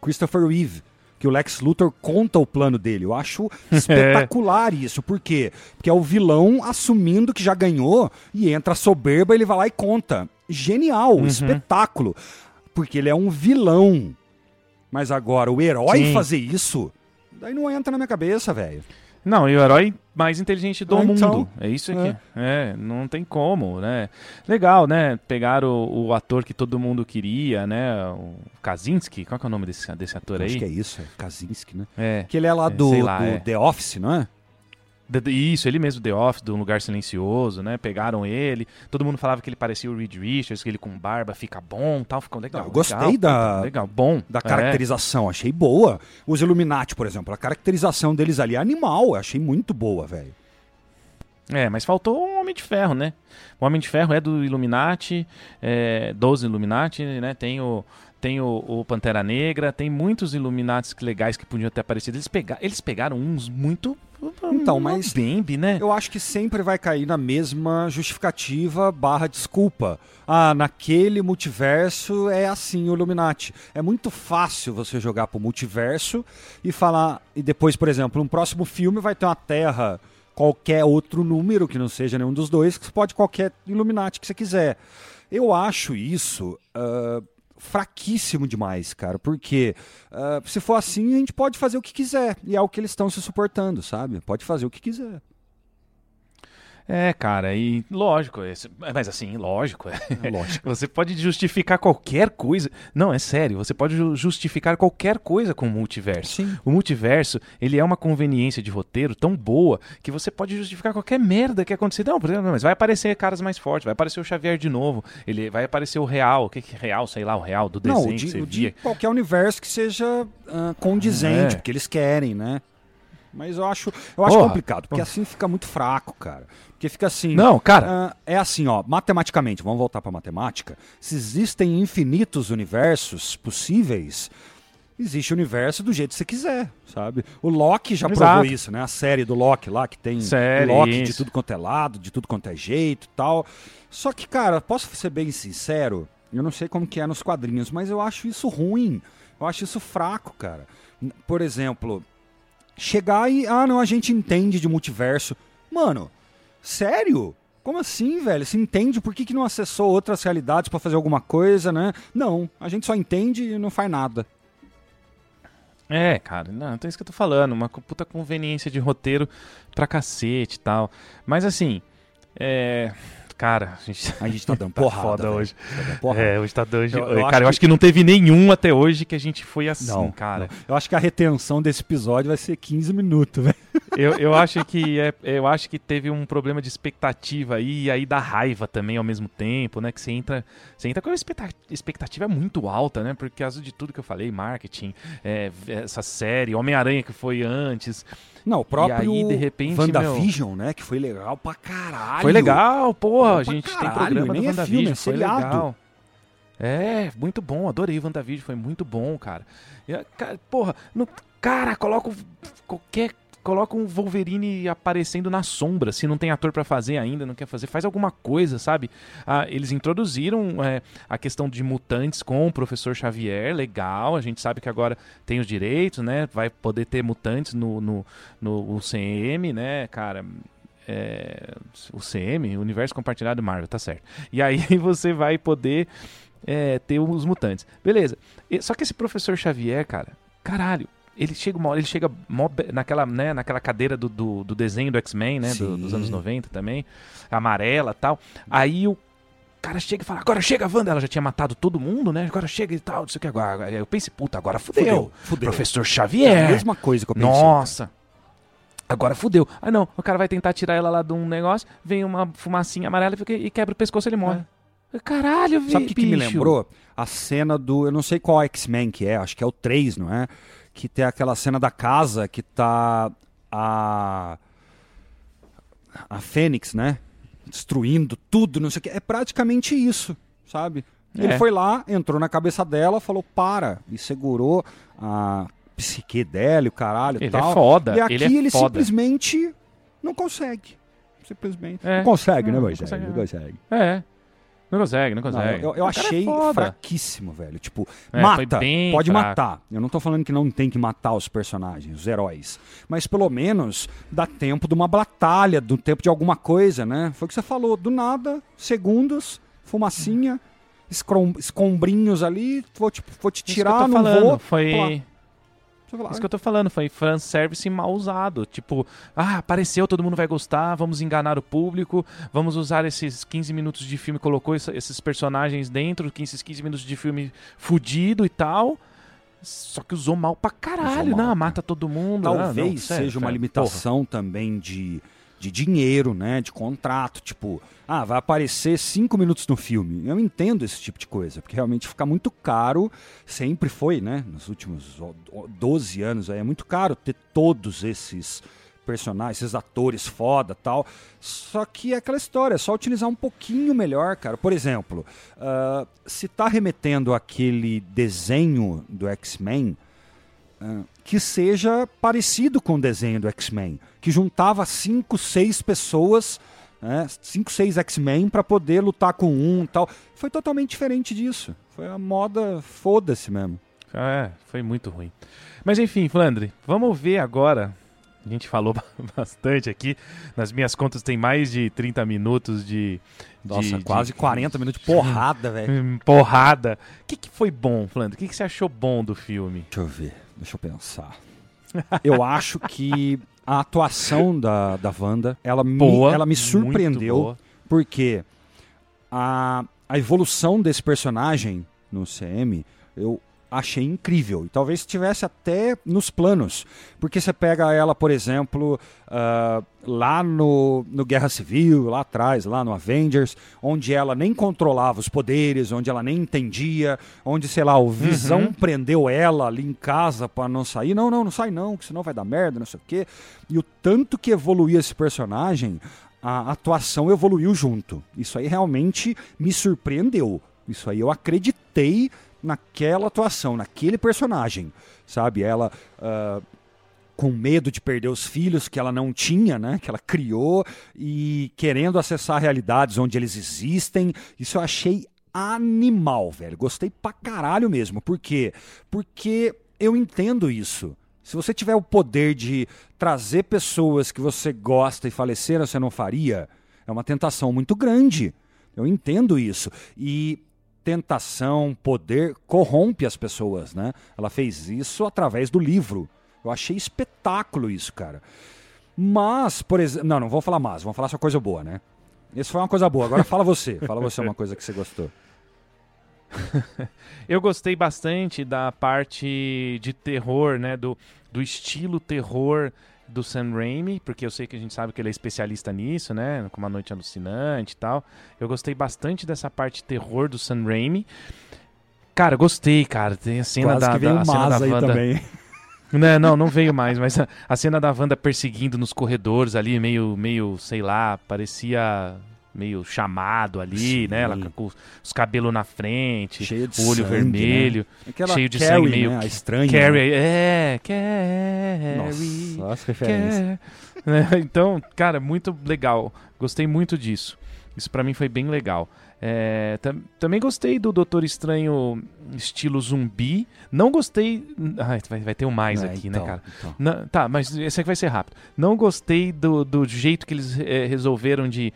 Christopher Reeve. Que o Lex Luthor conta o plano dele. Eu acho espetacular isso. Por quê? Porque é o vilão assumindo que já ganhou e entra soberba, ele vai lá e conta. genial, Uhum. espetáculo. Porque ele é um vilão. Mas agora, o herói Sim. fazer isso, daí não entra na minha cabeça, velho. Não, e o herói mais inteligente do Ah, mundo. então. é isso aqui. É. não tem como, né? Legal, né? Pegaram o, o ator que todo mundo queria, né? O Kaczynski. Qual que é o nome desse, desse ator Acho aí? que é isso, é Kaczynski, né? É. Que ele é lá É, do, lá, do é. The Office, não é? The- Isso, ele mesmo, The Office, do Um Lugar Silencioso, né? Pegaram ele. Todo mundo falava que ele parecia o Reed Richards, que ele com barba fica bom tal. Ficou legal. Não, eu gostei legal, da- Legal, bom. Da É. caracterização, achei boa. Os Illuminati, por exemplo, a caracterização deles ali é animal, eu achei muito boa, velho. É, mas faltou um Homem de Ferro, né? O Homem de Ferro é do Illuminati, é, dos Illuminati, né? Tem o, tem o, o Pantera Negra, tem muitos Illuminatis que- legais que podiam ter aparecido. Eles, pega, eles pegaram uns muito. Então, mas- Bambi, né? Eu acho que sempre vai cair na mesma justificativa barra desculpa. Ah, naquele multiverso é assim o Illuminati. É muito fácil você jogar pro multiverso e falar. E depois, por exemplo, um próximo filme vai ter uma Terra, qualquer outro número que não seja nenhum dos dois, que você pode qualquer Illuminati que você quiser. Eu acho isso. ah, fraquíssimo demais, cara, porque ah, se for assim, a gente pode fazer o que quiser, e é o que eles estão se suportando, sabe? Pode fazer o que quiser. É, cara, e lógico, mas assim, lógico, é, Lógico. Você pode justificar qualquer coisa. Não, é sério, você pode ju- justificar qualquer coisa com o multiverso. Sim. O multiverso, ele é uma conveniência de roteiro tão boa que você pode justificar qualquer merda que acontecer. Não, por exemplo, mas vai aparecer caras mais fortes, vai aparecer o Xavier de novo, ele vai aparecer o real, o que que é real, sei lá, o real do desenho Não, o que de, você o de via. qualquer universo que seja ah, condizente, É. porque eles querem, né? Mas eu acho, eu acho Porra. complicado, porque assim fica muito fraco, cara. Porque fica assim. Não, cara, ah, é assim, ó, matematicamente, vamos voltar pra matemática. Se existem infinitos universos possíveis, existe o universo do jeito que você quiser, sabe? O Loki já Exato. provou isso, né? A série do Loki lá, que tem Série, Loki de isso. tudo quanto é lado, de tudo quanto é jeito e tal. Só que, cara, posso ser bem sincero? Eu não sei como que é nos quadrinhos, mas eu acho isso ruim. Eu acho isso fraco, cara. Por exemplo, chegar e. Ah, não, a gente entende de multiverso. Mano, sério? Como assim, velho? Você entende por que, que não acessou outras realidades pra fazer alguma coisa, né? Não, a gente só entende e não faz nada. É, cara, não, então é isso que eu tô falando, uma puta conveniência de roteiro pra cacete e tal. Mas assim, é. Cara, a gente. A gente tá dando Tá porrada. foda hoje. Tá dando porrada. É, hoje tá. Eu- eu cara, acho eu acho que não teve nenhum até hoje que a gente foi assim, Não, cara. Eu acho que a retenção desse episódio vai ser 15 minutos, velho. Eu, eu acho que é, eu acho que teve um problema de expectativa aí, e aí dá raiva também ao mesmo tempo, né? Que você entra, você entra com uma expecta- expectativa muito alta, né? Por causa de tudo que eu falei, marketing, é, essa série, Homem-Aranha que foi antes. Não, o próprio aí, de repente, WandaVision, né? Que foi legal pra caralho. Foi legal, porra. Pra gente tem caralho, programa nem é WandaVision, filme, é foi seriado. legal. É, muito bom, adorei o WandaVision, foi muito bom, cara. E, a- ca- porra, no, cara, coloca qualquer. Coloca um Wolverine aparecendo na sombra, se não tem ator pra fazer ainda, não quer fazer, faz alguma coisa, sabe? Ah, eles introduziram é, a questão de mutantes com o professor Xavier, legal, a gente sabe que agora tem os direitos, né? Vai poder ter mutantes no, no, no UCM, né, cara? é, o CM, Universo Compartilhado Marvel, tá certo. E aí você vai poder é, ter os mutantes. Beleza. Só que esse professor Xavier, cara, caralho, ele chega uma hora, ele chega naquela, né, naquela cadeira do, do, do desenho do X-Men, né, do- dos anos 90 também, amarela e tal. Aí o cara chega e fala, agora chega, Wanda, ela já tinha matado todo mundo, né, agora chega e tal, não sei o que, agora. Eu pensei, puta, agora fudeu. Fudeu, fudeu. Professor É a Xavier. mesma coisa que eu pensei. Nossa. Agora fudeu. Ah, não. O cara vai tentar tirar ela lá de um negócio, vem uma fumacinha amarela e e quebra o pescoço e ele morre. Caralho, velho. É. Sabe o que, que me lembrou? A cena do. Eu não sei qual X-Men que é, acho que é o 3, não é? Que tem aquela cena da casa que tá a. A Fênix, né? Destruindo tudo, não sei o que. É praticamente isso, sabe? Ele É. foi lá, entrou na cabeça dela, falou para, e segurou a psique dela o caralho e Ele tal. é foda. E aqui ele ele, é foda. simplesmente não consegue. Simplesmente. É. Não consegue, Não, né, não Moisés? consegue, Não não. consegue. É. Não consegue, não Não, consegue. eu, eu cara é achei foda. fraquíssimo, velho. Tipo, É, mata, pode fraco. matar. Eu não tô falando que não tem que matar os personagens, os heróis. Mas pelo menos dá tempo de uma batalha, do tempo de alguma coisa, né? Foi o que você falou. Do nada, segundos, fumacinha, escombrinhos ali, vou te, vou te eu tirar, não falando, vou. Foi. Pô, Fala, Isso que eu tô falando, foi fanservice mal usado. Tipo, ah, apareceu, todo mundo vai gostar, vamos enganar o público, vamos usar esses 15 minutos de filme, colocou esses personagens dentro, esses 15 minutos de filme fudido e tal. Só que usou mal pra caralho, Usou mal, não, cara. mata todo mundo. ah, Talvez não, sério, seja uma limitação também de, de dinheiro, né? De contrato. Tipo, ah, vai aparecer cinco minutos no filme. Eu entendo esse tipo de coisa, porque realmente fica muito caro. Sempre foi, né? Nos últimos ó, ó, 12 anos aí, é muito caro ter todos esses personagens, esses atores foda tal. Só que é aquela história, é só utilizar um pouquinho melhor, cara. Por exemplo, ah, se tá remetendo aquele desenho do X-Men, ah, que seja parecido com o desenho do X-Men, que juntava cinco, seis pessoas, né, cinco, seis X-Men para poder lutar com um, e tal. Foi totalmente diferente disso. Foi a moda foda-se mesmo. É, foi muito ruim. Mas enfim, Flandre, vamos ver agora. A gente falou bastante aqui. Nas minhas contas tem mais de 30 minutos de. Nossa, de- quase de- 40 minutos de porrada, velho. Porrada. O que, que foi bom, Flandre? O que, que você achou bom do filme? Deixa eu ver, deixa eu pensar. Eu acho que a atuação da, da Wanda, ela Boa. me, ela me surpreendeu. Porque a, a evolução desse personagem no CM eu achei incrível. E talvez estivesse até nos planos. Porque você pega ela, por exemplo, ah, lá no, no Guerra Civil, lá atrás, lá no Avengers, onde ela nem controlava os poderes, onde ela nem entendia, onde, sei lá, o Visão Uhum. prendeu ela ali em casa para não sair. Não, não, não sai não, que senão vai dar merda, não sei o quê. E o tanto que evoluía esse personagem, a atuação evoluiu junto. Isso aí realmente me surpreendeu. Isso aí eu acreditei naquela atuação, naquele personagem, sabe? Ela ah, com medo de perder os filhos que ela não tinha, né? Que ela criou e querendo acessar realidades onde eles existem. Isso eu achei animal, velho. Gostei pra caralho mesmo. Por quê? Porque eu entendo isso. Se você tiver o poder de trazer pessoas que você gosta e faleceram, você não faria? É uma tentação muito grande. Eu entendo isso. E tentação, poder corrompe as pessoas, né? Ela fez isso através do livro. Eu achei espetáculo isso, cara. Mas, por exemplo, não, não vou falar mais, vamos falar só coisa boa, né? Isso foi uma coisa boa. Agora fala você, fala você uma coisa que você gostou. Eu gostei bastante da parte de terror, né? Do, do estilo terror do Sam Raimi, porque eu sei que a gente sabe que ele é especialista nisso, né? Com uma noite alucinante e tal. Eu gostei bastante dessa parte terror do Sam Raimi. Cara, gostei, cara. Tem a cena Quase da, que veio da, a cena da Wanda. também. Não, não, não veio mais, mas a, a cena da Wanda perseguindo nos corredores ali, meio, meio, sei lá, parecia meio chamado ali, Sim. né? Ela com os cabelos na frente, Cheio de o olho sangue, vermelho. Aquela cheio de Carrie, sangue, meio né? A estranha. Carrie, é, Carrie. Nossa, as referências. Carrie. Né, Então, cara, muito legal. Gostei muito disso. Isso pra mim foi bem legal. É, tam- também gostei do Doutor Estranho estilo zumbi. Não gostei. Ai, vai, vai ter um mais É, aqui, então, né, cara? então. Não- tá, mas esse aqui vai ser rápido. Não gostei do, do jeito que eles eh, resolveram de.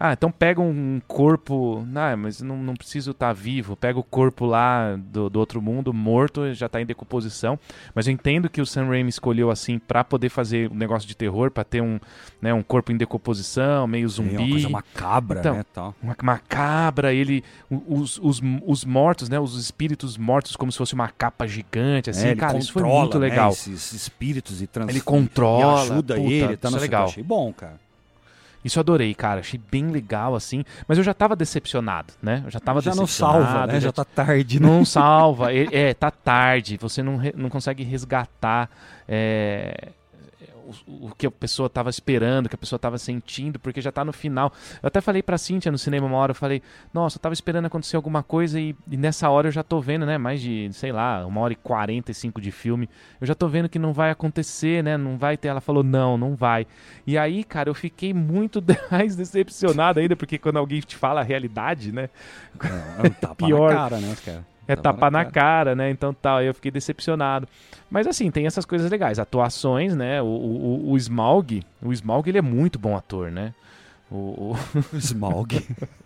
Ah, então pega um corpo. Ah, mas não, não preciso estar vivo. Pega o corpo lá do, do outro mundo, morto, já tá em decomposição. Mas eu entendo que o Sam Raimi escolheu assim pra poder fazer um negócio de terror, pra ter um, né, um corpo em decomposição, meio É zumbi. uma coisa macabra, Então, né? Tal. Uma macabra, ele. Os, os, os mortos, né? Os espíritos mortos, como se fosse uma capa gigante, assim. É, cara, isso foi muito né, legal. esses espíritos e trans... Ele controla, e ajuda puta, ele, isso tá é no legal. Achei bom, cara. Isso eu adorei, cara. Achei bem legal, assim. Mas eu já tava decepcionado, né? Eu já tava já não decepcionado. salva, né? já Já tá tarde, né? Não salva. É, é, tá tarde. Você não, re- não consegue resgatar é, o, o que a pessoa tava esperando, o que a pessoa tava sentindo, porque já tá no final. Eu até falei pra Cíntia no cinema uma hora, eu falei, nossa, eu tava esperando acontecer alguma coisa e, e nessa hora eu já tô vendo, né? Mais de, sei lá, uma hora e 45 de filme. Eu já tô vendo que não vai acontecer, né? Não vai ter. Ela falou, não, não vai. E aí, cara, eu fiquei muito mais decepcionado ainda, porque quando alguém te fala a realidade, né? É, é um Pior. na cara, né, cara? É tapa na cara, né? Então tal, eu fiquei decepcionado. Mas assim, tem essas coisas legais. Atuações, né? O, o, o Smaug, o Smaug ele é muito bom ator, né? O, o... Smaug.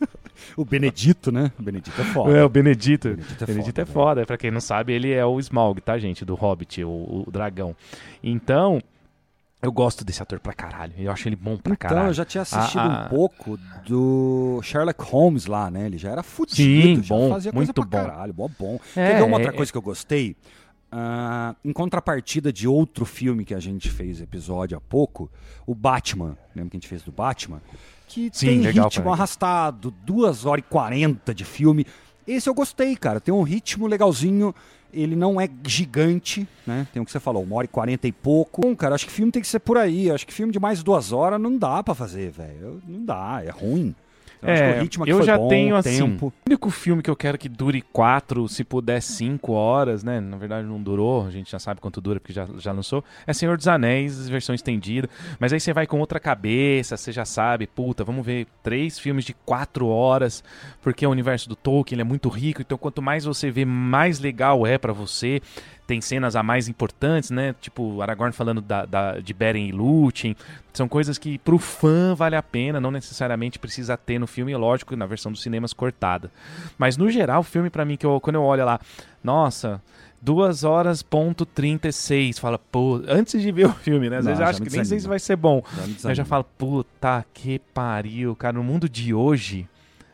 o Benedito, né? O Benedito é foda. É, o Benedito. Benedito é Benedito foda, é foda. Pra quem não sabe, ele é o Smaug, tá, gente? Do Hobbit, o, o dragão. Então, eu gosto desse ator pra caralho. Eu acho ele bom pra Então, caralho. eu já tinha assistido Ah, ah. um pouco do Sherlock Holmes lá, né? Ele já era fudido, Sim, já bom, fazia coisa muito pra bom. caralho, bom, bom. É, Quer uma outra é- coisa que eu gostei? Ah, em contrapartida de outro filme que a gente fez episódio há pouco, o Batman, lembra que a gente fez do Batman? Que Sim, tem legal ritmo arrastado, 2 horas e 40 de filme. Esse eu gostei, cara. Tem um ritmo legalzinho. Ele não é gigante, né? Tem o que você falou, uma hora e quarenta e pouco. Bom, cara, acho que filme tem que ser por aí. Acho que filme de mais duas horas não dá pra fazer, velho. Não dá, é ruim. Eu acho que É, o ritmo aqui eu já bom, tenho assim. tempo. O único filme que eu quero que dure quatro, se puder cinco horas, né? Na verdade não durou, a gente já sabe quanto dura porque já, já lançou. É Senhor dos Anéis, versão estendida. Mas aí você vai com outra cabeça, você já sabe, puta, vamos ver três filmes de quatro horas, porque o universo do Tolkien é muito rico, então quanto mais você vê, mais legal é pra você. Tem cenas a mais importantes, né? Tipo, Aragorn falando da, da- de Beren e Lúthien. São coisas que pro fã vale a pena, não necessariamente precisa ter no filme, lógico, na versão dos cinemas cortada. Mas no geral, o filme pra mim, que eu, quando eu olho lá, nossa, 2 horas ponto 36, fala, pô, antes de ver o filme, né? Às Não, vezes eu acho que nem sei se desanima. vai ser bom. Já Eu já desanima. falo, puta que pariu, cara, no mundo de hoje,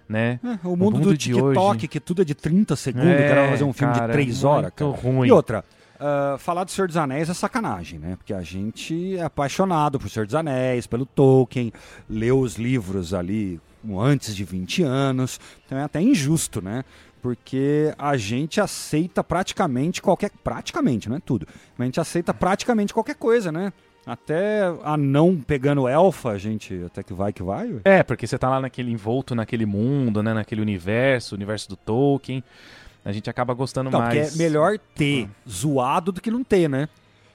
né? É, o mundo, mundo do TikTok, hoje- que tudo é de 30 segundos, o cara vai fazer um filme cara, de 3 horas, cara. ruim. E outra, ah, falar do Senhor dos Anéis é sacanagem, né? Porque a gente é apaixonado por Senhor dos Anéis, pelo Tolkien, leu os livros ali antes de 20 anos, então é até injusto, né? Porque a gente aceita praticamente qualquer. Praticamente, não é tudo. Mas a gente aceita praticamente qualquer coisa, né? Até anão pegando elfa, a gente até que vai que vai. ué. É, porque você tá lá naquele envolto naquele mundo, né? Naquele universo, universo do Tolkien. A gente acaba gostando Não, mais. porque é melhor ter zoado do que não ter, né?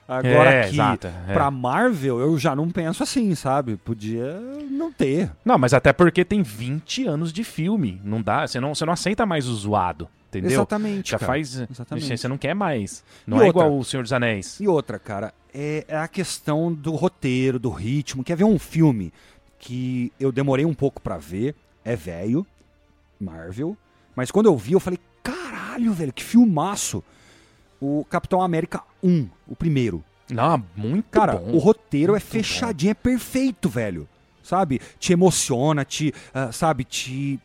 Agora É, aqui, exato, é. pra Marvel, eu já não penso assim, sabe? Podia não ter. Não, mas até porque tem 20 anos de filme. Não dá, você não, você não aceita mais o zoado, entendeu? Exatamente. Já cara. faz. Exatamente. Você não quer mais. Não E é outra? igual o Senhor dos Anéis. E outra, cara, é, é a questão do roteiro, do ritmo. Quer ver um filme que eu demorei um pouco pra ver? É velho, Marvel. Mas quando eu vi, eu falei, caralho, velho, que filmaço. O Capitão América 1, o primeiro. Não, muito Cara, bom. o roteiro é Muito fechadinho, é perfeito, velho. Sabe? Te emociona, te, ah, sabe, te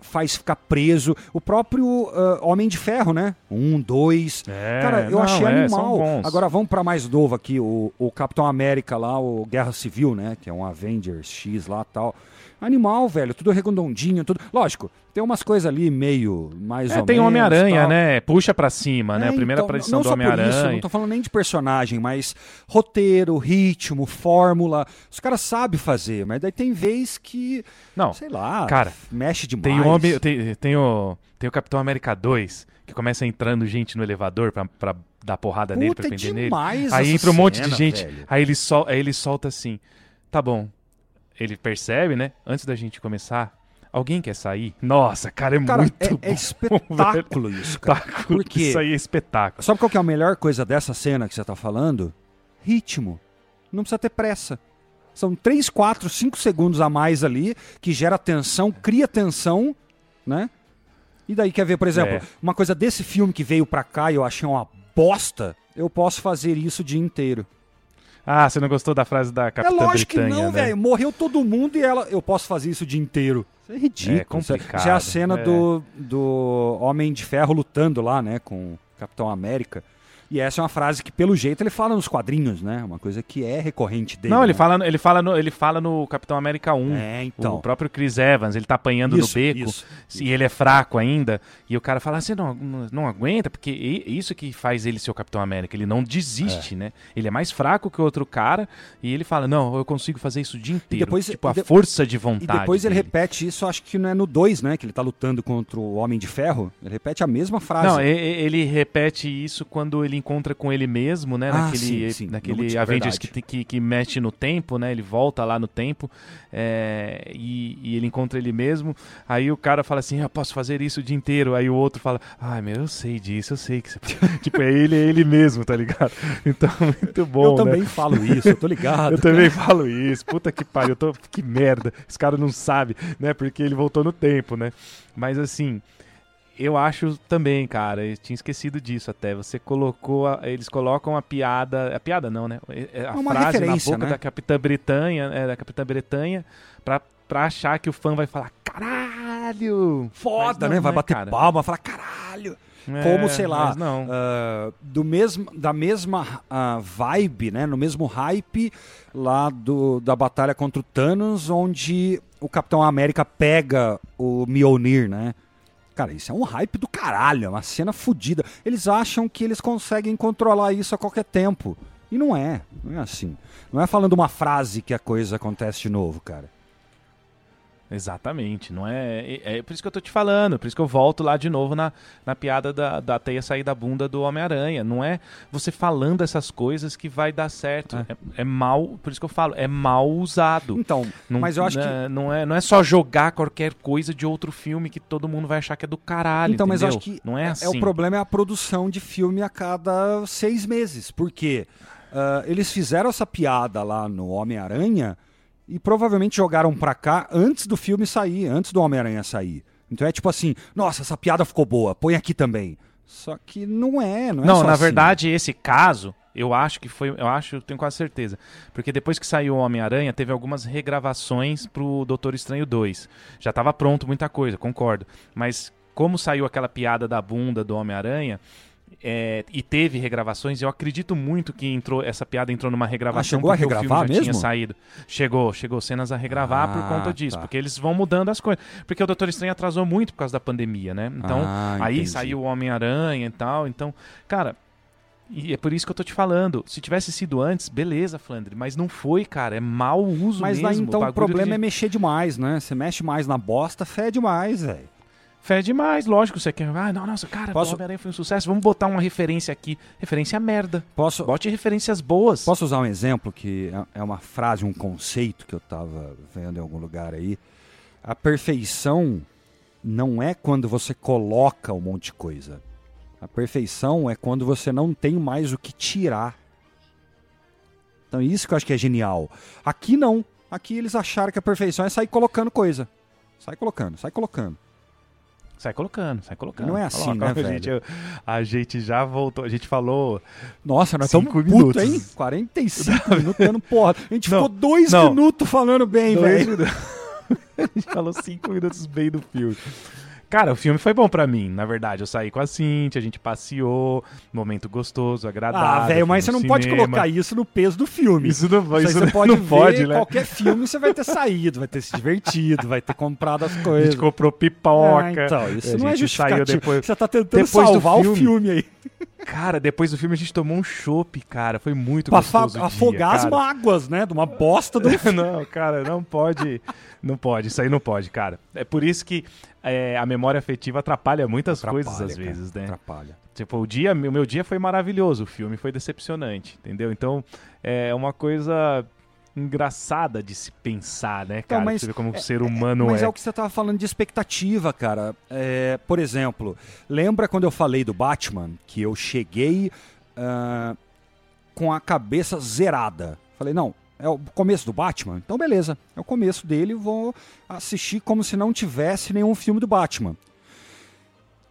faz ficar preso. O próprio ah, Homem de Ferro, né? Um, dois. É, Cara, eu não, achei é, animal. Agora vamos pra mais novo aqui, o, o Capitão América lá, o Guerra Civil, né? Que é um Avengers X lá tal. Animal, velho, tudo redondinho, tudo. Lógico, tem umas coisas ali meio mais É, ou tem menos. Homem-Aranha, né? Puxa pra cima, né? É, A primeira então, aparição do Homem-Aranha. não tô falando nem de personagem, mas roteiro, ritmo, fórmula. Os caras sabem fazer, mas daí tem vez que, Não, sei lá, cara, mexe demais. Tem o, homem, tem, tem o tem o Capitão América 2, que começa entrando gente no elevador pra, pra dar porrada nele, pra Puta, é prender nele. Aí entra um monte de gente, velho. aí ele, sol, aí ele solta assim, tá bom. Ele percebe, né? Antes da gente começar, alguém quer sair? Nossa, cara, é Cara, muito é, bom. é espetáculo isso, cara. Tá, Por quê? Isso aí é espetáculo. Sabe qual que é a melhor coisa dessa cena que você tá falando? Ritmo. Não precisa ter pressa. São 3, 4, 5 segundos a mais ali que gera tensão, cria tensão, né? E daí quer ver, por exemplo, É. uma coisa desse filme que veio pra cá e eu achei uma bosta, eu posso fazer isso o dia inteiro. Ah, você não gostou da frase da Capitã é lógico Britânia, que não, né? velho. Morreu todo mundo e ela. Eu posso fazer isso o dia inteiro. Isso é ridículo. É complicado, Isso é a cena é. Do, do Homem de Ferro lutando lá, né? Com o Capitão América. E essa é uma frase que, pelo jeito, ele fala nos quadrinhos, né? Uma coisa que é recorrente dele. Não, ele né? fala, ele, fala no, ele fala no Capitão América 1. É, então. O próprio Chris Evans, ele tá apanhando Isso, no beco isso, e ele é fraco ainda. E o cara fala, "Ah, você não, não, aguenta, porque isso que faz ele ser o Capitão América. Ele não desiste, né? Ele é mais fraco que o outro cara e ele fala, não, eu consigo fazer isso o dia inteiro. depois- tipo, a e de- força de E vontade. depois ele dele. repete isso, acho que não é no 2, né? Que ele tá lutando contra o Homem de Ferro. Ele repete a mesma frase. Não, e- e- ele repete isso quando ele encontra com ele mesmo, né? Ah, naquele sim, sim. naquele Avengers que, que, que mexe no tempo, né? Ele volta lá no tempo é, e, e ele encontra ele mesmo. Aí o cara fala assim: Eu posso fazer isso o dia inteiro. Aí o outro fala: Ai, meu, eu sei disso, eu sei que você. tipo, é ele, é ele mesmo, tá ligado? Então, muito bom. eu né? também falo isso, eu tô ligado. Eu também falo isso. Puta que pariu. Eu tô... Que merda. Esse cara não sabe, né? Porque ele voltou no tempo, né? Mas assim, eu acho também, cara. Eu tinha esquecido disso até. Você colocou. a- Eles colocam a piada. A piada não, né? É A uma frase na boca né? da Capitã Bretanha. É, da Capitã Bretanha. Pra, pra achar que o fã vai falar: caralho! Foda, Mas não, né? Vai né, bater cara? palma, falar caralho. É, Como, sei lá, ah, do mesmo, da mesma ah, vibe, né? No mesmo hype lá do, da batalha contra o Thanos, onde o Capitão América pega o Mjolnir, né? Cara, isso é um hype do caralho, é uma cena fodida. Eles acham que eles conseguem controlar isso a qualquer tempo. E não é, não é assim. Não é falando uma frase que a coisa acontece de novo, cara. Exatamente, não é, é. é por isso que eu tô te falando, por isso que eu volto lá de novo na, na piada da, da teia sair da bunda do Homem-Aranha. Não é você falando essas coisas que vai dar certo. É, é mal, por isso que eu falo, é mal usado. Então, Não, mas eu acho que né, não é, não é só jogar qualquer coisa de outro filme que todo mundo vai achar que é do caralho. Então, mas eu entendeu? acho que não é, é, assim. o problema é a produção de filme a cada seis meses. Porque ah, eles fizeram essa piada lá no Homem-Aranha e provavelmente jogaram pra cá antes do filme sair, antes do Homem-Aranha sair. Então é tipo assim, nossa, essa piada ficou boa, põe aqui também. Só que não é, não é Não, na assim. verdade, esse caso, eu acho que foi. Eu acho, eu tenho quase certeza. Porque depois que saiu o Homem-Aranha, teve algumas regravações pro Doutor Estranho 2. Já tava pronto muita coisa, concordo. Mas como saiu aquela piada da bunda do Homem-Aranha. É, e teve regravações, eu acredito muito que entrou essa piada entrou numa regravação chegou a o regravar filme já tinha mesmo? saído. Chegou, chegou cenas a regravar por Ah, conta disso, tá. porque eles vão mudando as coisas. Porque o Doutor Estranho atrasou muito por causa da pandemia, né? Então, Ah, aí entendi. saiu o Homem-Aranha e tal. Então, cara, e é por isso que eu tô te falando. Se tivesse sido antes, beleza, Flandre. Mas não foi, cara. É mau uso Mas mesmo. daí então o bagulho problema de... é mexer demais, né? Você mexe mais na bosta, fede mais, velho. Fé demais, lógico. Você quer... Ah, não, nossa, cara, Posso- o Homem-Aranha foi um sucesso. Vamos botar uma referência aqui. Referência merda. Posso, Bote referências boas. Posso usar um exemplo que é- é uma frase, um conceito que eu estava vendo em algum lugar aí? A perfeição não é quando você coloca um monte de coisa. A perfeição é quando você não tem mais o que tirar. Então isso que eu acho que é genial. Aqui não. Aqui eles acharam que a perfeição é sair colocando coisa. Sai colocando, sai colocando. Sai colocando, sai colocando. Não é assim, né, a velho? gente, a gente já voltou. A gente falou. Nossa, nós estamos minutos. putos, hein? 45 minutos dando porra. A gente Não, ficou dois não. minutos falando bem, velho. minutos. a gente falou cinco minutos bem do filme. Cara, o filme foi bom pra mim, na verdade. Eu saí com a Cintia, a gente passeou, momento gostoso, agradável. Ah, velho, mas você não no pode cinema. colocar isso no peso do filme. Isso não, Isso isso você pode não ver pode, né? qualquer filme, você vai ter saído, vai ter se divertido, vai ter comprado as A coisas. gente comprou pipoca. Ah, então, isso a não é justificativo. depois. Você tá tentando depois salvar o filme. filme aí. Cara, depois do filme a gente tomou um chopp, cara. Foi muito Pra gostoso. dia, afogar as mágoas, né? De uma bosta do não, cara, não pode. Não pode, isso aí não pode, cara. É por isso que é, a memória afetiva atrapalha muitas coisas às Atrapalha, vezes, cara, né? Atrapalha. Tipo, o dia, o meu dia foi maravilhoso, o filme foi decepcionante, entendeu? Então, é uma coisa engraçada de se pensar, né, cara? mas Você vê como o é- ser humano Mas é. é o que você tava falando de expectativa, cara. É, por exemplo, lembra quando eu falei do Batman, que eu cheguei ah, com a cabeça zerada? Falei, não, é o começo do Batman? Então beleza, é o começo dele, vou assistir como se não tivesse nenhum filme do Batman.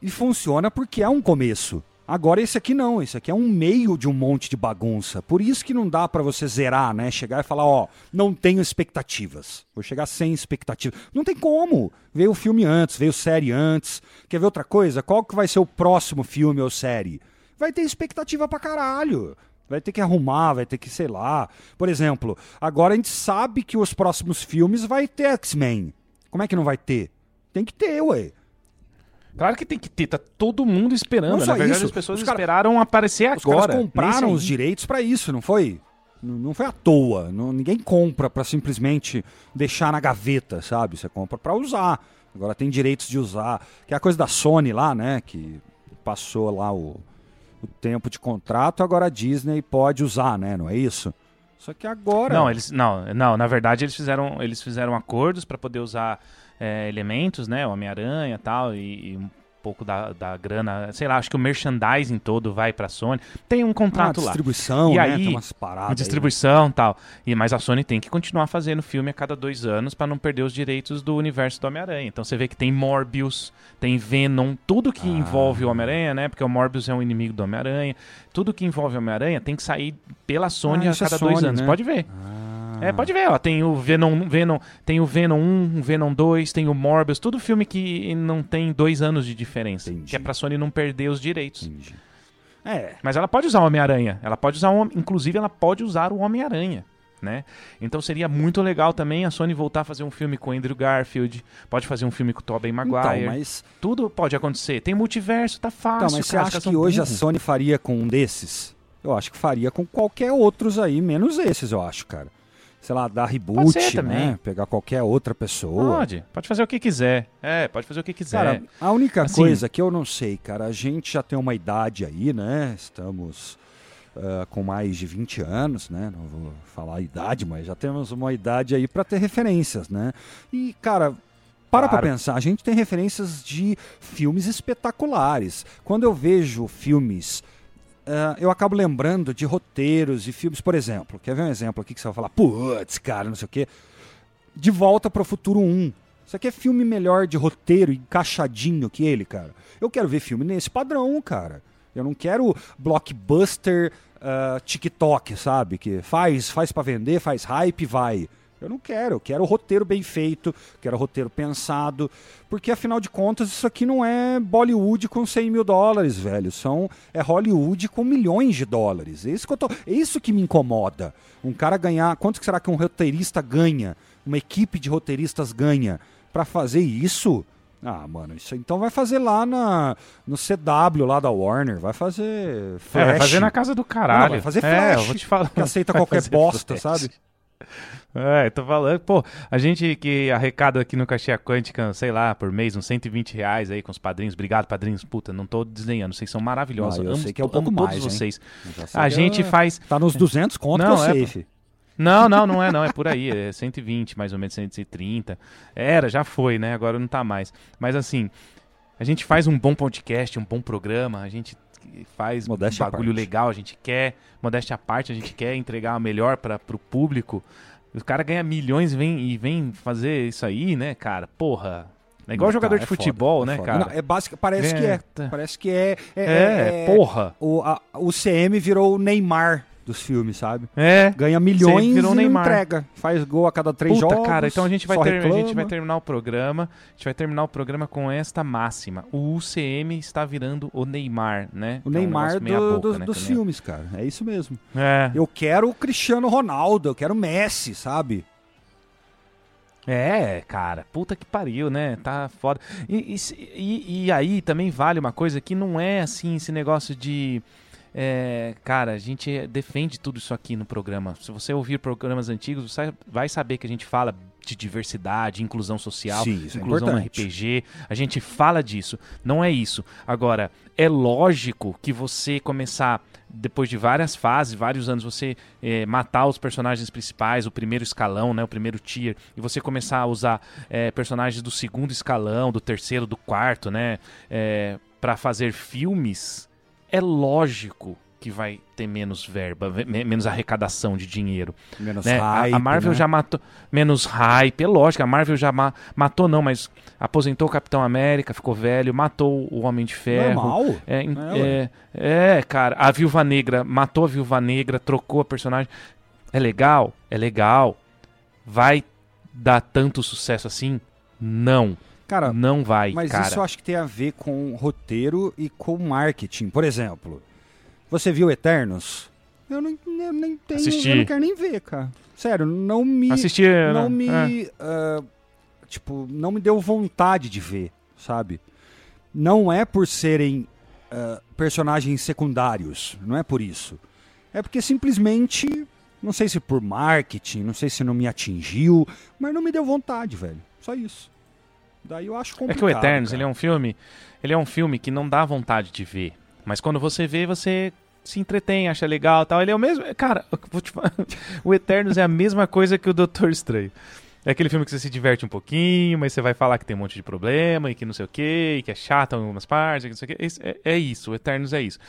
E funciona porque é um começo. Agora esse aqui não, esse aqui é um meio de um monte de bagunça. Por isso que não dá pra você zerar, né? Chegar e falar, ó, não tenho expectativas. Vou chegar sem expectativa. Não tem como. Veio o filme antes, veio série antes. Quer ver outra coisa? Qual que vai ser o próximo filme ou série? Vai ter expectativa pra caralho. Vai ter que arrumar, vai ter que, sei lá. Por exemplo, agora a gente sabe que os próximos filmes vai ter X-Men. Como é que não vai ter? Tem que ter, ué. Claro que tem que ter, tá todo mundo esperando. Não só Na verdade, isso, as pessoas cara- esperaram aparecer Os agora. caras compraram os direitos pra isso, não foi? Não foi à toa. Não- ninguém compra pra simplesmente deixar na gaveta, sabe? Você compra pra usar. Agora tem direitos de usar. Que é a coisa da Sony lá, né? Que passou lá o, o tempo de contrato, agora a Disney pode usar, né? Não é isso? Só que agora. Não, eles não, não. Na verdade, eles fizeram, eles fizeram acordos para poder usar é, elementos, né? Homem-Aranha tal, e, e pouco da, da grana, sei lá, acho que o merchandising todo vai pra Sony. Tem um contrato ah, lá. distribuição, né? aí, Tem umas paradas. distribuição e tal. E, mas a Sony tem que continuar fazendo filme a cada dois anos para não perder os direitos do universo do Homem-Aranha. Então você vê que tem Morbius, tem Venom, tudo que Ah. envolve o Homem-Aranha, né? Porque o Morbius é um inimigo do Homem-Aranha. Tudo que envolve o Homem-Aranha tem que sair pela Sony Ah, a é cada dois Sony, anos. né? Pode ver. Ah. É, pode ver, ó. Tem o Venom, Venom, tem o Venom 1, o Venom 2, tem o Morbius, tudo filme que não tem dois anos de diferença. Entendi. Que é pra Sony não perder os direitos. Entendi. É, Mas ela pode usar o Homem-Aranha. Ela pode usar, o, inclusive, ela pode usar o Homem-Aranha. Né? Então seria muito legal também a Sony voltar a fazer um filme com o Andrew Garfield, pode fazer um filme com o Tobey Maguire. então, mas, Tudo pode acontecer. Tem multiverso, tá fácil. então, mas você acha que hoje a. Sony faria com um desses? Eu acho que faria com qualquer outros aí, menos esses, eu acho, cara. Sei lá, dar reboot, ser também. né? Pegar qualquer outra pessoa. Pode, pode fazer o que quiser. É, pode fazer o que quiser. Cara, a única Assim- coisa que eu não sei, cara, a gente já tem uma idade aí, né? Estamos ah, com mais de 20 anos, né? Não vou falar a idade, mas já temos uma idade aí para ter referências, né? E, cara, para pra Claro. pensar, a gente tem referências de filmes espetaculares. Quando eu vejo filmes. Ah, eu acabo lembrando de roteiros e filmes, por exemplo. Quer ver um exemplo aqui que você vai falar, putz, cara, não sei o quê. De Volta para o Futuro 1. Isso aqui é filme melhor de roteiro, encaixadinho que ele, cara. Eu quero ver filme nesse padrão, cara. Eu não quero blockbuster ah, TikTok, sabe? Que faz, faz para vender, faz hype, vai. Eu não quero, eu quero roteiro bem feito, quero roteiro pensado, porque afinal de contas isso aqui não é Bollywood com 100 mil dólares, velho. São, é Hollywood com milhões de dólares. É isso que, eu tô, é isso que me incomoda. Um cara ganhar. Quanto será que um roteirista ganha? Uma equipe de roteiristas ganha para fazer isso? Ah, mano, isso então vai fazer lá na, no CW lá da Warner, vai fazer É, Flash, vai fazer na casa do caralho. Não, vai fazer É, Flash, eu vou te falar. que aceita qualquer bosta, Flash. sabe? É, tô falando, pô, a gente que arrecada aqui no Caixinha Quântica, sei lá, por mês, uns 120 reais aí com os padrinhos. Obrigado, padrinhos. Puta, não tô desdenhando, vocês são maravilhosos. Ah, eu amo, sei que é um amo pouco mais, vocês. A gente é- faz. Tá nos 200 conto Não, é. Não, não, não é, não. É por aí. É 120, mais ou menos 130. Era, já foi, né? Agora não tá mais. Mas assim, a gente faz um bom podcast, um bom programa, a gente faz Modéstia um bagulho legal, a gente quer, modéstia à parte, a gente quer entregar o melhor para pro público. O cara ganha milhões e vem, e vem fazer isso aí, né, cara? Porra. É igual Não, jogador tá, de é foda, futebol, é né, foda. cara? Não, é básico, parece que é. tá. Parece que é. É, É, porra. O, a- o CM virou o Neymar dos filmes, sabe? É. Ganha milhões e não Neymar. entrega. Faz gol a cada três Puta, jogos. cara, então a gente vai ter, a gente vai terminar o programa. A gente vai terminar o programa com esta máxima. O UCM está virando o Neymar, né? O é um Neymar meia do- boca, do- né, dos filmes, cara. É isso mesmo. É. Eu quero o Cristiano Ronaldo, eu quero o Messi, sabe? É, cara, puta que pariu, né? Tá foda. E, e- e aí também vale uma coisa que não é assim esse negócio de. É, cara, a gente defende tudo isso aqui no programa. Se você ouvir programas antigos, você vai saber que a gente fala de diversidade, inclusão social, Sim, é inclusão no importante. RPG. A gente fala disso. Não é isso. Agora, é lógico que você começar, depois de várias fases, vários anos, você eh, matar os personagens principais, o primeiro escalão, né, o primeiro tier, e você começar a usar eh, personagens do segundo escalão, do terceiro, do quarto, né, para fazer filmes, é lógico que vai ter menos verba, ve- me- menos arrecadação de dinheiro Menos né? Hype, a, Marvel né? já matou menos hype, é lógico, a Marvel já ma- matou não, mas aposentou o Capitão América, ficou velho, matou o Homem de Ferro. Normal. É, É, é, é, cara, a Viúva Negra matou a Viúva Negra, trocou a personagem. É legal, é legal. Vai dar tanto sucesso assim? Não, Cara, não vai, Mas cara. isso eu acho que tem a ver com roteiro e com marketing. Por exemplo, você viu Eternos? Eu, não, eu nem tenho, Assisti. eu não quero nem ver, cara. Sério, não me, Assistir, não né? me, É. ah, tipo, não me deu vontade de ver, sabe? Não é por serem ah, personagens secundários, não é por isso. É porque simplesmente, não sei se por marketing, não sei se não me atingiu, mas não me deu vontade, velho. Só isso. Daí eu acho É complicado. que o Eternos, cara. ele é um filme, ele é um filme que não dá vontade de ver. Mas quando você vê, você se entretém, acha legal tal. Ele é o mesmo. Cara, falar, o Eternos é a mesma coisa que o Doutor Estranho. É aquele filme que você se diverte um pouquinho, mas você vai falar que tem um monte de problema e que não sei o que, e que é chato em algumas partes, que não sei o que. É, é isso, o Eternos é isso.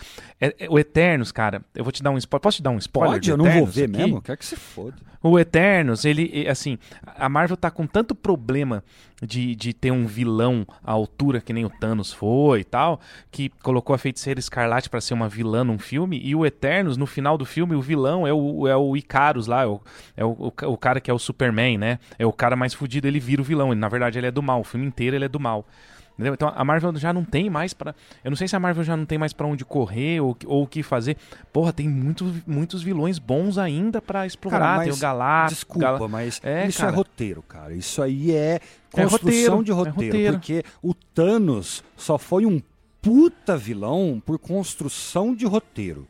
É, é, o Eternos, cara, eu vou te dar um spoiler. Posso te dar um spoiler? Pode, eu não vou ver aqui? mesmo, quer que se foda. O Eternos, ele, assim, a Marvel tá com tanto problema de, de ter um vilão à altura que nem o Thanos foi e tal, que colocou a Feiticeira Escarlate para ser uma vilã num filme, e o Eternos, no final do filme, o vilão é o, é o Icarus lá, é, o, é o, o, cara que é o Superman, né? É o cara mais fudido, ele vira o vilão. Ele, na verdade, ele é do mal. O filme inteiro ele é do mal. Entendeu? Então a Marvel já não tem mais para, eu não sei se a Marvel já não tem mais para onde correr ou, ou o que fazer. Porra, tem muitos muitos vilões bons ainda para explorar. Cara, tem o Galactus. Desculpa, Gal... mas é, isso é cara. é roteiro, cara. Isso aí é construção é roteiro, de roteiro, é roteiro, porque o Thanos só foi um puta vilão por construção de roteiro.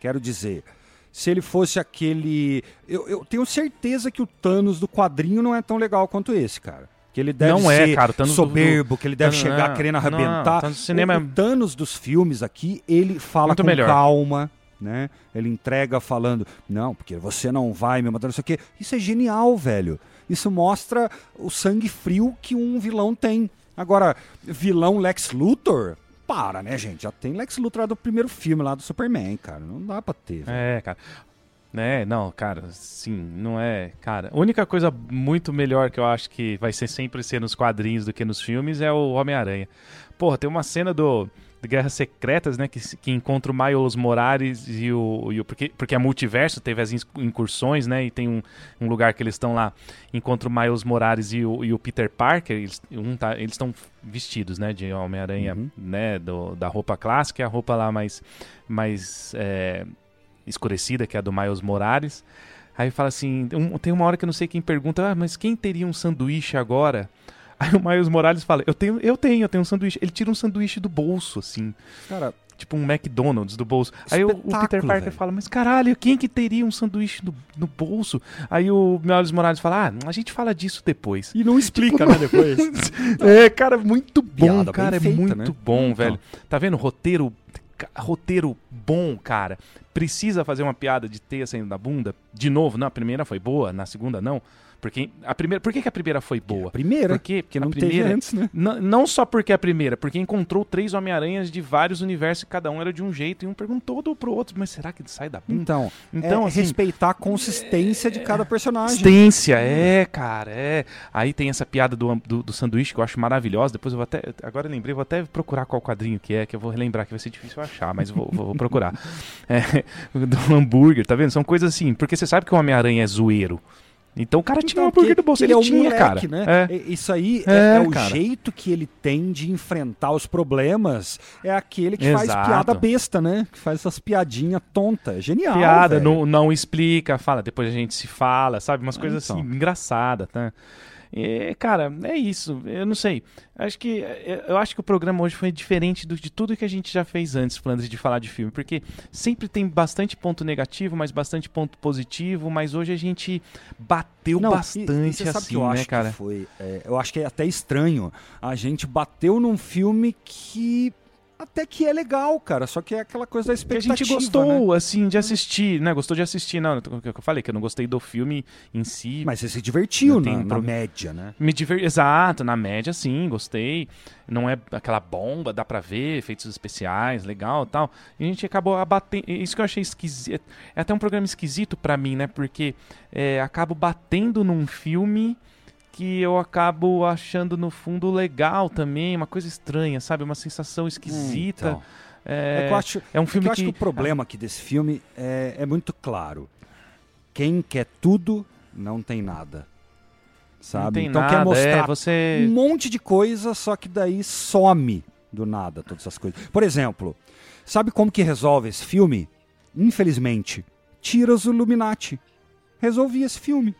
Quero dizer, se ele fosse aquele. Eu, eu, tenho certeza que o Thanos do quadrinho não é tão legal quanto esse, cara. Que ele deve não é, ser é, cara, soberbo, do, que ele deve chegar não, querendo arrebentar. Não, cinema... o, o Thanos dos filmes aqui, ele fala Muito com melhor. calma. Né? Ele entrega falando, não, porque você não vai me matar, não sei o quê. Isso é genial, velho. Isso mostra o sangue frio que um vilão tem. Agora, vilão Lex Luthor, para, né, gente? Já tem Lex Luthor lá do primeiro filme lá do Superman, cara. Não dá pra ter. Velho. É, cara. É, não, cara, sim, não é. Cara, a única coisa muito melhor que eu acho que vai ser sempre ser nos quadrinhos do que nos filmes é o Homem-Aranha. Porra, tem uma cena do de Guerras Secretas, né? Que, que encontra o Miles Morales e o, e o. porque, porque é multiverso, teve as incursões, né? E tem um, um lugar que eles estão lá. Encontra o Miles Morales e o, e o Peter Parker. Eles um tá, estão vestidos, né? De Homem-Aranha, uhum. né? Do, da roupa clássica e a roupa lá mais. mais é, escurecida, que é a do Miles Morales. Aí fala assim: um, tem uma hora que eu não sei quem pergunta, ah, mas quem teria um sanduíche agora? Aí o Miles Morales fala: Eu tenho, eu tenho, eu tenho um sanduíche. Ele tira um sanduíche do bolso, assim. Cara. Tipo um McDonald's do bolso. Aí o, o, Peter Parker véio. fala: Mas caralho, quem que teria um sanduíche no, no bolso? Aí o Miles Morales fala: Ah, a gente fala disso depois. E não explica, tipo, né, depois. é, cara, muito bom, Piada cara. É feita, muito né? bom, então. velho. Tá vendo? Roteiro roteiro bom, cara. Precisa fazer uma piada de teia saindo da bunda? De novo, na primeira foi boa, na segunda não. Porque a primeira, por que, que a primeira foi boa? A primeira? Porque, porque não primeira, teve antes, né? Não só porque a primeira, porque encontrou três Homem-Aranhas de vários universos e cada um era de um jeito e um perguntou do pro outro, mas será que ele sai da bunda? Então, então é assim, respeitar a consistência é, de cada personagem. Consistência, é, cara, é. Aí tem essa piada do, do, do, sanduíche que eu acho maravilhosa, depois eu vou até, agora eu lembrei, vou até procurar qual quadrinho que é, que eu vou relembrar, que vai ser difícil achar, mas vou, vou, vou procurar. É, do hambúrguer, tá vendo? São coisas assim, porque você sabe que o Homem-Aranha é zoeiro. Então o cara tinha então, um hambúrguer do bolso. Ele, ele é um tinha, cara. Né? É. Isso aí é, é, é o cara. jeito que ele tem de enfrentar os problemas. É aquele que Exato. faz piada besta, né? Que faz essas piadinhas tontas. Genial. Piada, não, não explica, fala, depois a gente se fala, sabe? Umas é, coisas então. assim, engraçadas, tá? E, cara, é isso. Eu não sei. Acho que é, eu acho que o programa hoje foi diferente do, de tudo que a gente já fez antes, Flandres, de falar de filme, porque sempre tem bastante ponto negativo, mas bastante ponto positivo, mas hoje a gente bateu não, bastante e, e assim, né, cara? foi, é, eu acho que é até estranho. A gente bateu num filme que até que é legal, cara. Só que é aquela coisa da expectativa. Que a gente gostou, né? assim, de assistir, né? Gostou de assistir, não. Eu falei, que eu não gostei do filme em si. Mas você se divertiu na, na média, né? Me diver... Exato, na média, sim, gostei. Não é aquela bomba, dá pra ver, efeitos especiais, legal e tal. E a gente acabou abatendo. Isso que eu achei esquisito. É até um programa esquisito para mim, né? Porque é, acabo batendo num filme que eu acabo achando no fundo legal também, uma coisa estranha, sabe? Uma sensação esquisita. Então, é, é, acho, é um filme é que, eu acho que o problema aqui desse filme é, é muito claro. Quem quer tudo não tem nada. Sabe? então nada, quer mostrar é, você... um monte de coisa, só que daí some do nada todas essas coisas. Por exemplo, sabe como que resolve esse filme? Infelizmente, tira os Illuminati. Resolvi esse filme.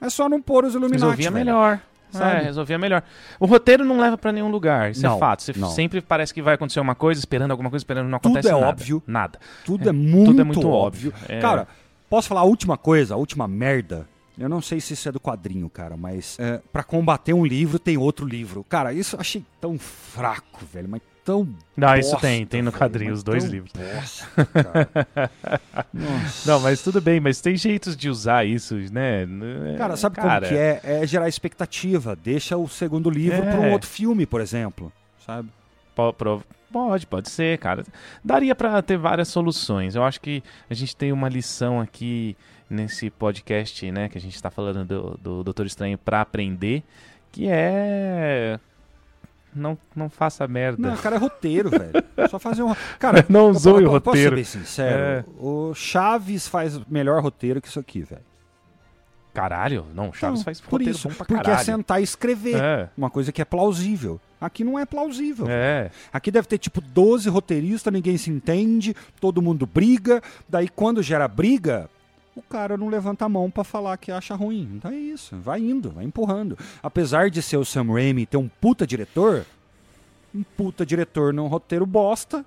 É só não pôr os Illuminati. Resolvia velho. melhor. É, resolvia melhor. O roteiro não leva para nenhum lugar, isso é não, é fato. Você não. sempre parece que vai acontecer uma coisa, esperando alguma coisa, esperando não acontece Tudo é nada. óbvio. Nada. Tudo é, é muito, tudo é muito óbvio. óbvio. É... Cara, posso falar a última coisa, a última merda? Eu não sei se isso é do quadrinho, cara, mas é, para combater um livro tem outro livro. Cara, isso eu achei tão fraco, velho, mas tão. Não, isso bosta, tem, tem no quadrinho, os dois livros. bosta, cara. Nossa. Não, mas tudo bem, mas tem jeitos de usar isso, né? Cara, sabe Cara, como que é? É gerar expectativa. Deixa o segundo livro É. para um outro filme, por exemplo. Sabe? Pro- Pode, pode ser, cara. Daria pra ter várias soluções. Eu acho que a gente tem uma lição aqui nesse podcast, né, que a gente tá falando do, do Doutor Estranho pra aprender, que é não não faça merda. Não, cara, é roteiro, velho. Só fazer um. Cara, Não zoe o eu Posso ser roteiro. bem sincero? É. O Chaves faz melhor roteiro que isso aqui, velho. Caralho, não, Chaves Não, faz por roteiro isso, bom pra porque é caralho. sentar e escrever. É, Uma coisa que é plausível. Aqui não é plausível. é. Aqui deve ter tipo 12 roteiristas, ninguém se entende, todo mundo briga. Daí quando gera briga, o cara não levanta a mão pra falar que acha ruim. Então é isso, vai indo, vai empurrando. Apesar de ser o Sam Raimi ter um puta diretor, um puta diretor num roteiro bosta,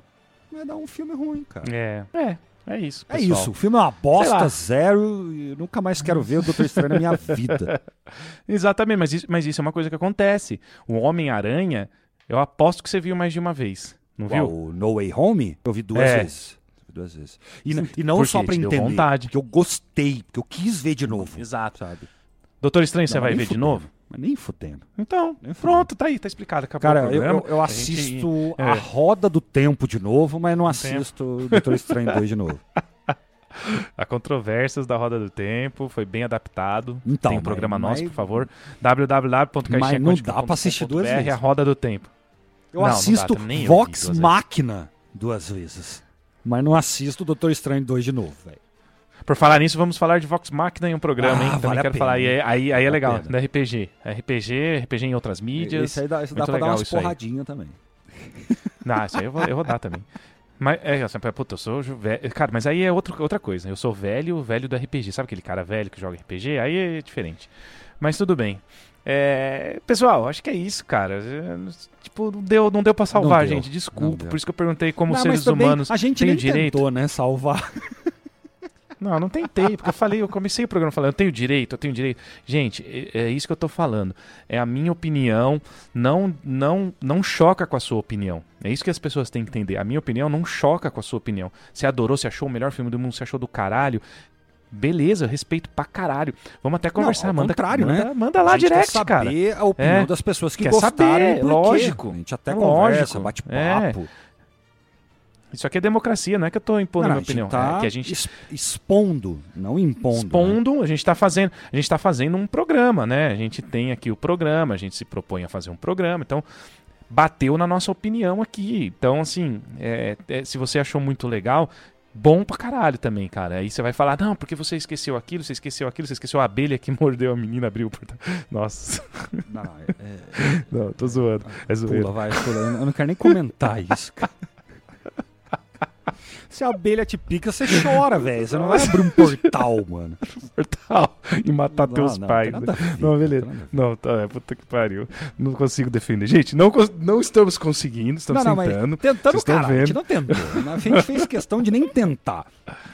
vai dar um filme ruim, cara. É, é, é isso, É pessoal. isso, o filme é uma bosta, zero, e eu nunca mais quero ver o Doutor Estranho na minha vida. Exatamente, mas isso, mas isso é uma coisa que acontece. O Homem-Aranha, eu aposto que você viu mais de uma vez, não viu? Uau, o No Way Home, eu vi duas É. vezes. Duas vezes. E, e não só deu entender, vontade. porque eu gostei, porque eu quis ver de novo. Exato. Sabe? Doutor Estranho, você Não, vai nem ver de fudendo, novo? Mas nem fudendo. Então, Nem pronto, tá aí, tá explicado. Acabou Cara, eu, eu, eu A gente- assisto é. a Roda do Tempo de novo, mas não assisto Doutor Estranho 2 de novo. Há controvérsias da Roda do Tempo, foi bem adaptado. Então, Tem um programa mas- nosso, mas- por favor. Mas não dá pra assistir duas vezes. a Roda do Tempo. Eu Não, não dá, assisto eu vi Vox duas. Máquina duas vezes. Mas não assisto o Doutor Estranho 2 de novo, velho. Por falar nisso, vamos falar de Vox Machina em um programa, Ah, hein? Também vale quero falar. Aí, é- aí, aí é legal, da RPG. RPG, RPG em outras mídias. Esse aí dá, esse dá pra dar legal umas isso aí. porradinhas também. Não, isso aí eu vou, eu vou dar também. Mas, é, assim, puta, eu sou velho. Cara, mas aí é outro, outra coisa. Eu sou velho, velho do RPG. Sabe aquele cara velho que joga RPG? Aí é diferente. Mas tudo bem. É, pessoal, acho que é isso, cara. É, Tipo, não deu, não deu pra salvar, deu, gente. Desculpa. Por isso que eu perguntei como Não, seres também humanos a gente o direito. tentou, né, salvar. Não, eu não tentei, porque eu falei, eu comecei o programa falando, eu tenho direito, eu tenho direito. Gente, é, é isso que eu tô falando. É a minha opinião, não, não, não choca com a sua opinião. É isso que as pessoas têm que entender. A minha opinião não choca com a sua opinião. Você adorou, você achou o melhor filme do mundo, você achou do caralho. Beleza, eu respeito pra caralho. Vamos até conversar, ao manda, contrário, manda, né? manda lá direct, quer cara. saber a opinião É. das pessoas que Quer gostaram saber, lógico. A gente até É conversa, lógico. bate É. papo. Isso aqui é democracia, não é que eu tô impondo Não, minha opinião. tá é que a gente expondo, não impondo. né? expondo, a gente está fazendo, a gente tá fazendo um programa, né? A gente tem aqui o programa, a gente se propõe a fazer um programa, então bateu na nossa opinião aqui. Então, assim, é, é, se você achou muito legal, bom pra caralho também, cara. Aí você vai falar, não, porque você esqueceu aquilo, você esqueceu aquilo, você esqueceu a abelha que mordeu a menina, abriu o portão. Nossa, Não, é- é- não, tô zoando. É zoeira. pula, vai, pula. Eu não quero nem comentar isso, cara. Se a abelha te pica, você chora, velho. Você não vai abrir um portal, mano. Portal e matar Não, teus não, pais. né? a ver, Não, beleza. Não, tá, é, puta que pariu. Não consigo defender. Gente, não, não estamos conseguindo, estamos não, não, tentando. tentando, cara, a gente vendo. não tentou. A gente fez questão de nem tentar.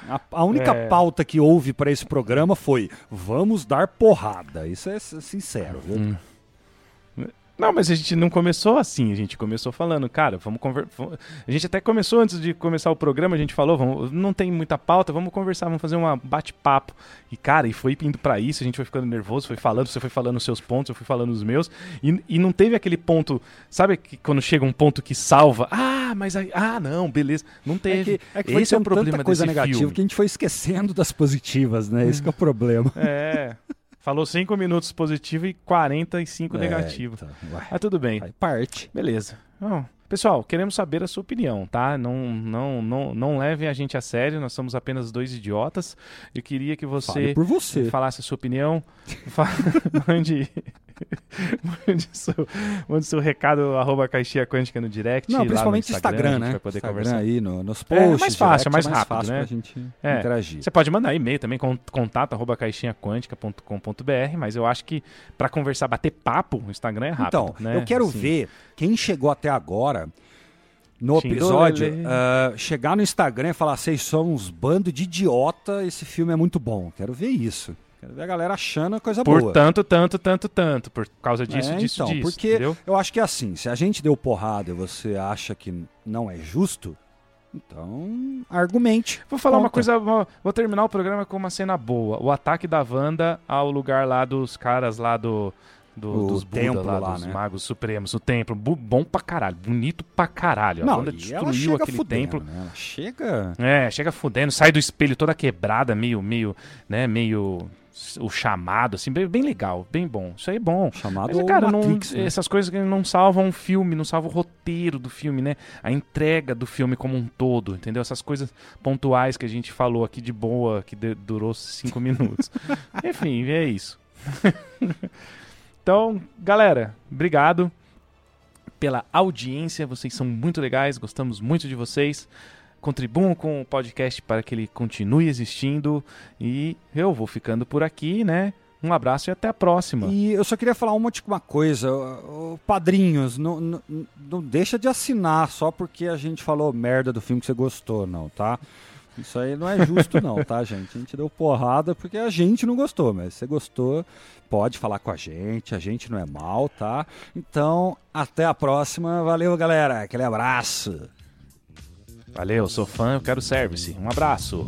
A, a única É. pauta que houve para esse programa foi: vamos dar porrada. Isso é sincero, viu? Hum. Não, mas a gente não começou assim, a gente começou falando, cara, vamos conversar. A gente até começou antes de começar o programa, a gente falou, vamos, não tem muita pauta, vamos conversar, vamos fazer um bate-papo. E, cara, e foi indo pra isso, a gente foi ficando nervoso, foi falando, você foi falando os seus pontos, eu fui falando os meus, e, e não teve aquele ponto, sabe que quando chega um ponto que salva, ah, mas aí, ah, não, beleza, não É teve. que, é que Esse é o problema tanta coisa desse negativa filme. que a gente foi esquecendo das positivas, né? Esse que é o problema. É. Falou 5 minutos positivo e 45 negativo. É, então, vai. Mas tudo bem. Faz parte. Beleza. Bom, pessoal, queremos saber a sua opinião, tá? Não, não, não, não levem a gente a sério, nós somos apenas dois idiotas. Eu queria que Fale você por você. falasse a sua opinião. Mande, mande, seu, mande seu recado, arroba caixinha quântica no direct. Não, no principalmente Instagram, Instagram, gente né? vai poder Instagram conversar. aí no, nos É, é posts. mais fácil, direct, é mais rápido, né? pra gente É. interagir. Você pode mandar e-mail também, con- contato arroba caixinhaquântica.com.br, mas eu acho que pra conversar, bater papo, o Instagram é rápido. Então, né? eu quero Assim, ver quem chegou até agora no episódio, ah, chegar no Instagram e falar: vocês são uns bando de idiota, esse filme é muito bom. Quero ver isso. Quero ver a galera achando coisa Por boa. tanto, tanto, tanto, tanto. Por causa disso, É, disso, então, disso. porque entendeu? eu acho que é assim, se a gente deu porrada e você acha que não é justo, então argumente. Vou falar uma Conta. coisa, vou, vou terminar o programa com uma cena boa. O ataque da Wanda ao lugar lá dos caras lá do. do- dos Buda, templo lá, lá, dos né? magos supremos, o templo. Bom pra caralho, bonito pra caralho. A Não, Wanda e ela destruiu aquele fudendo, templo. né? Ela chega... É, chega fudendo, sai do espelho toda quebrada, meio, meio, né, meio o chamado, assim, bem, bem legal, bem bom. Isso aí é bom. Chamado Mas, cara, não- Matrix, né? essas coisas que não salvam o filme, não salvam o roteiro do filme, né? A entrega do filme como um todo, entendeu? Essas coisas pontuais que a gente falou aqui de boa, que de- durou cinco minutos. Enfim, é isso. então, galera, obrigado pela audiência. Vocês são muito legais, gostamos muito de vocês. Contribuam com o podcast para que ele continue existindo. E eu vou ficando por aqui, né? Um abraço e até a próxima. E eu só queria falar uma última coisa. Ô, ô, Padrinhos, não, não, não deixa de assinar só porque a gente falou merda do filme que você gostou, não, tá? Isso aí não é justo, não, tá, gente? A gente deu porrada porque a gente não gostou, mas se você gostou, pode falar com a gente, a gente não é mal, tá? Então, até a próxima. Valeu, galera. Aquele abraço. Valeu, sou fã, eu quero service. Um abraço.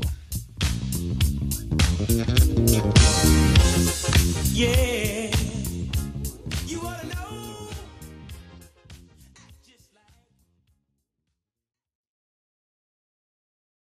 Yeah.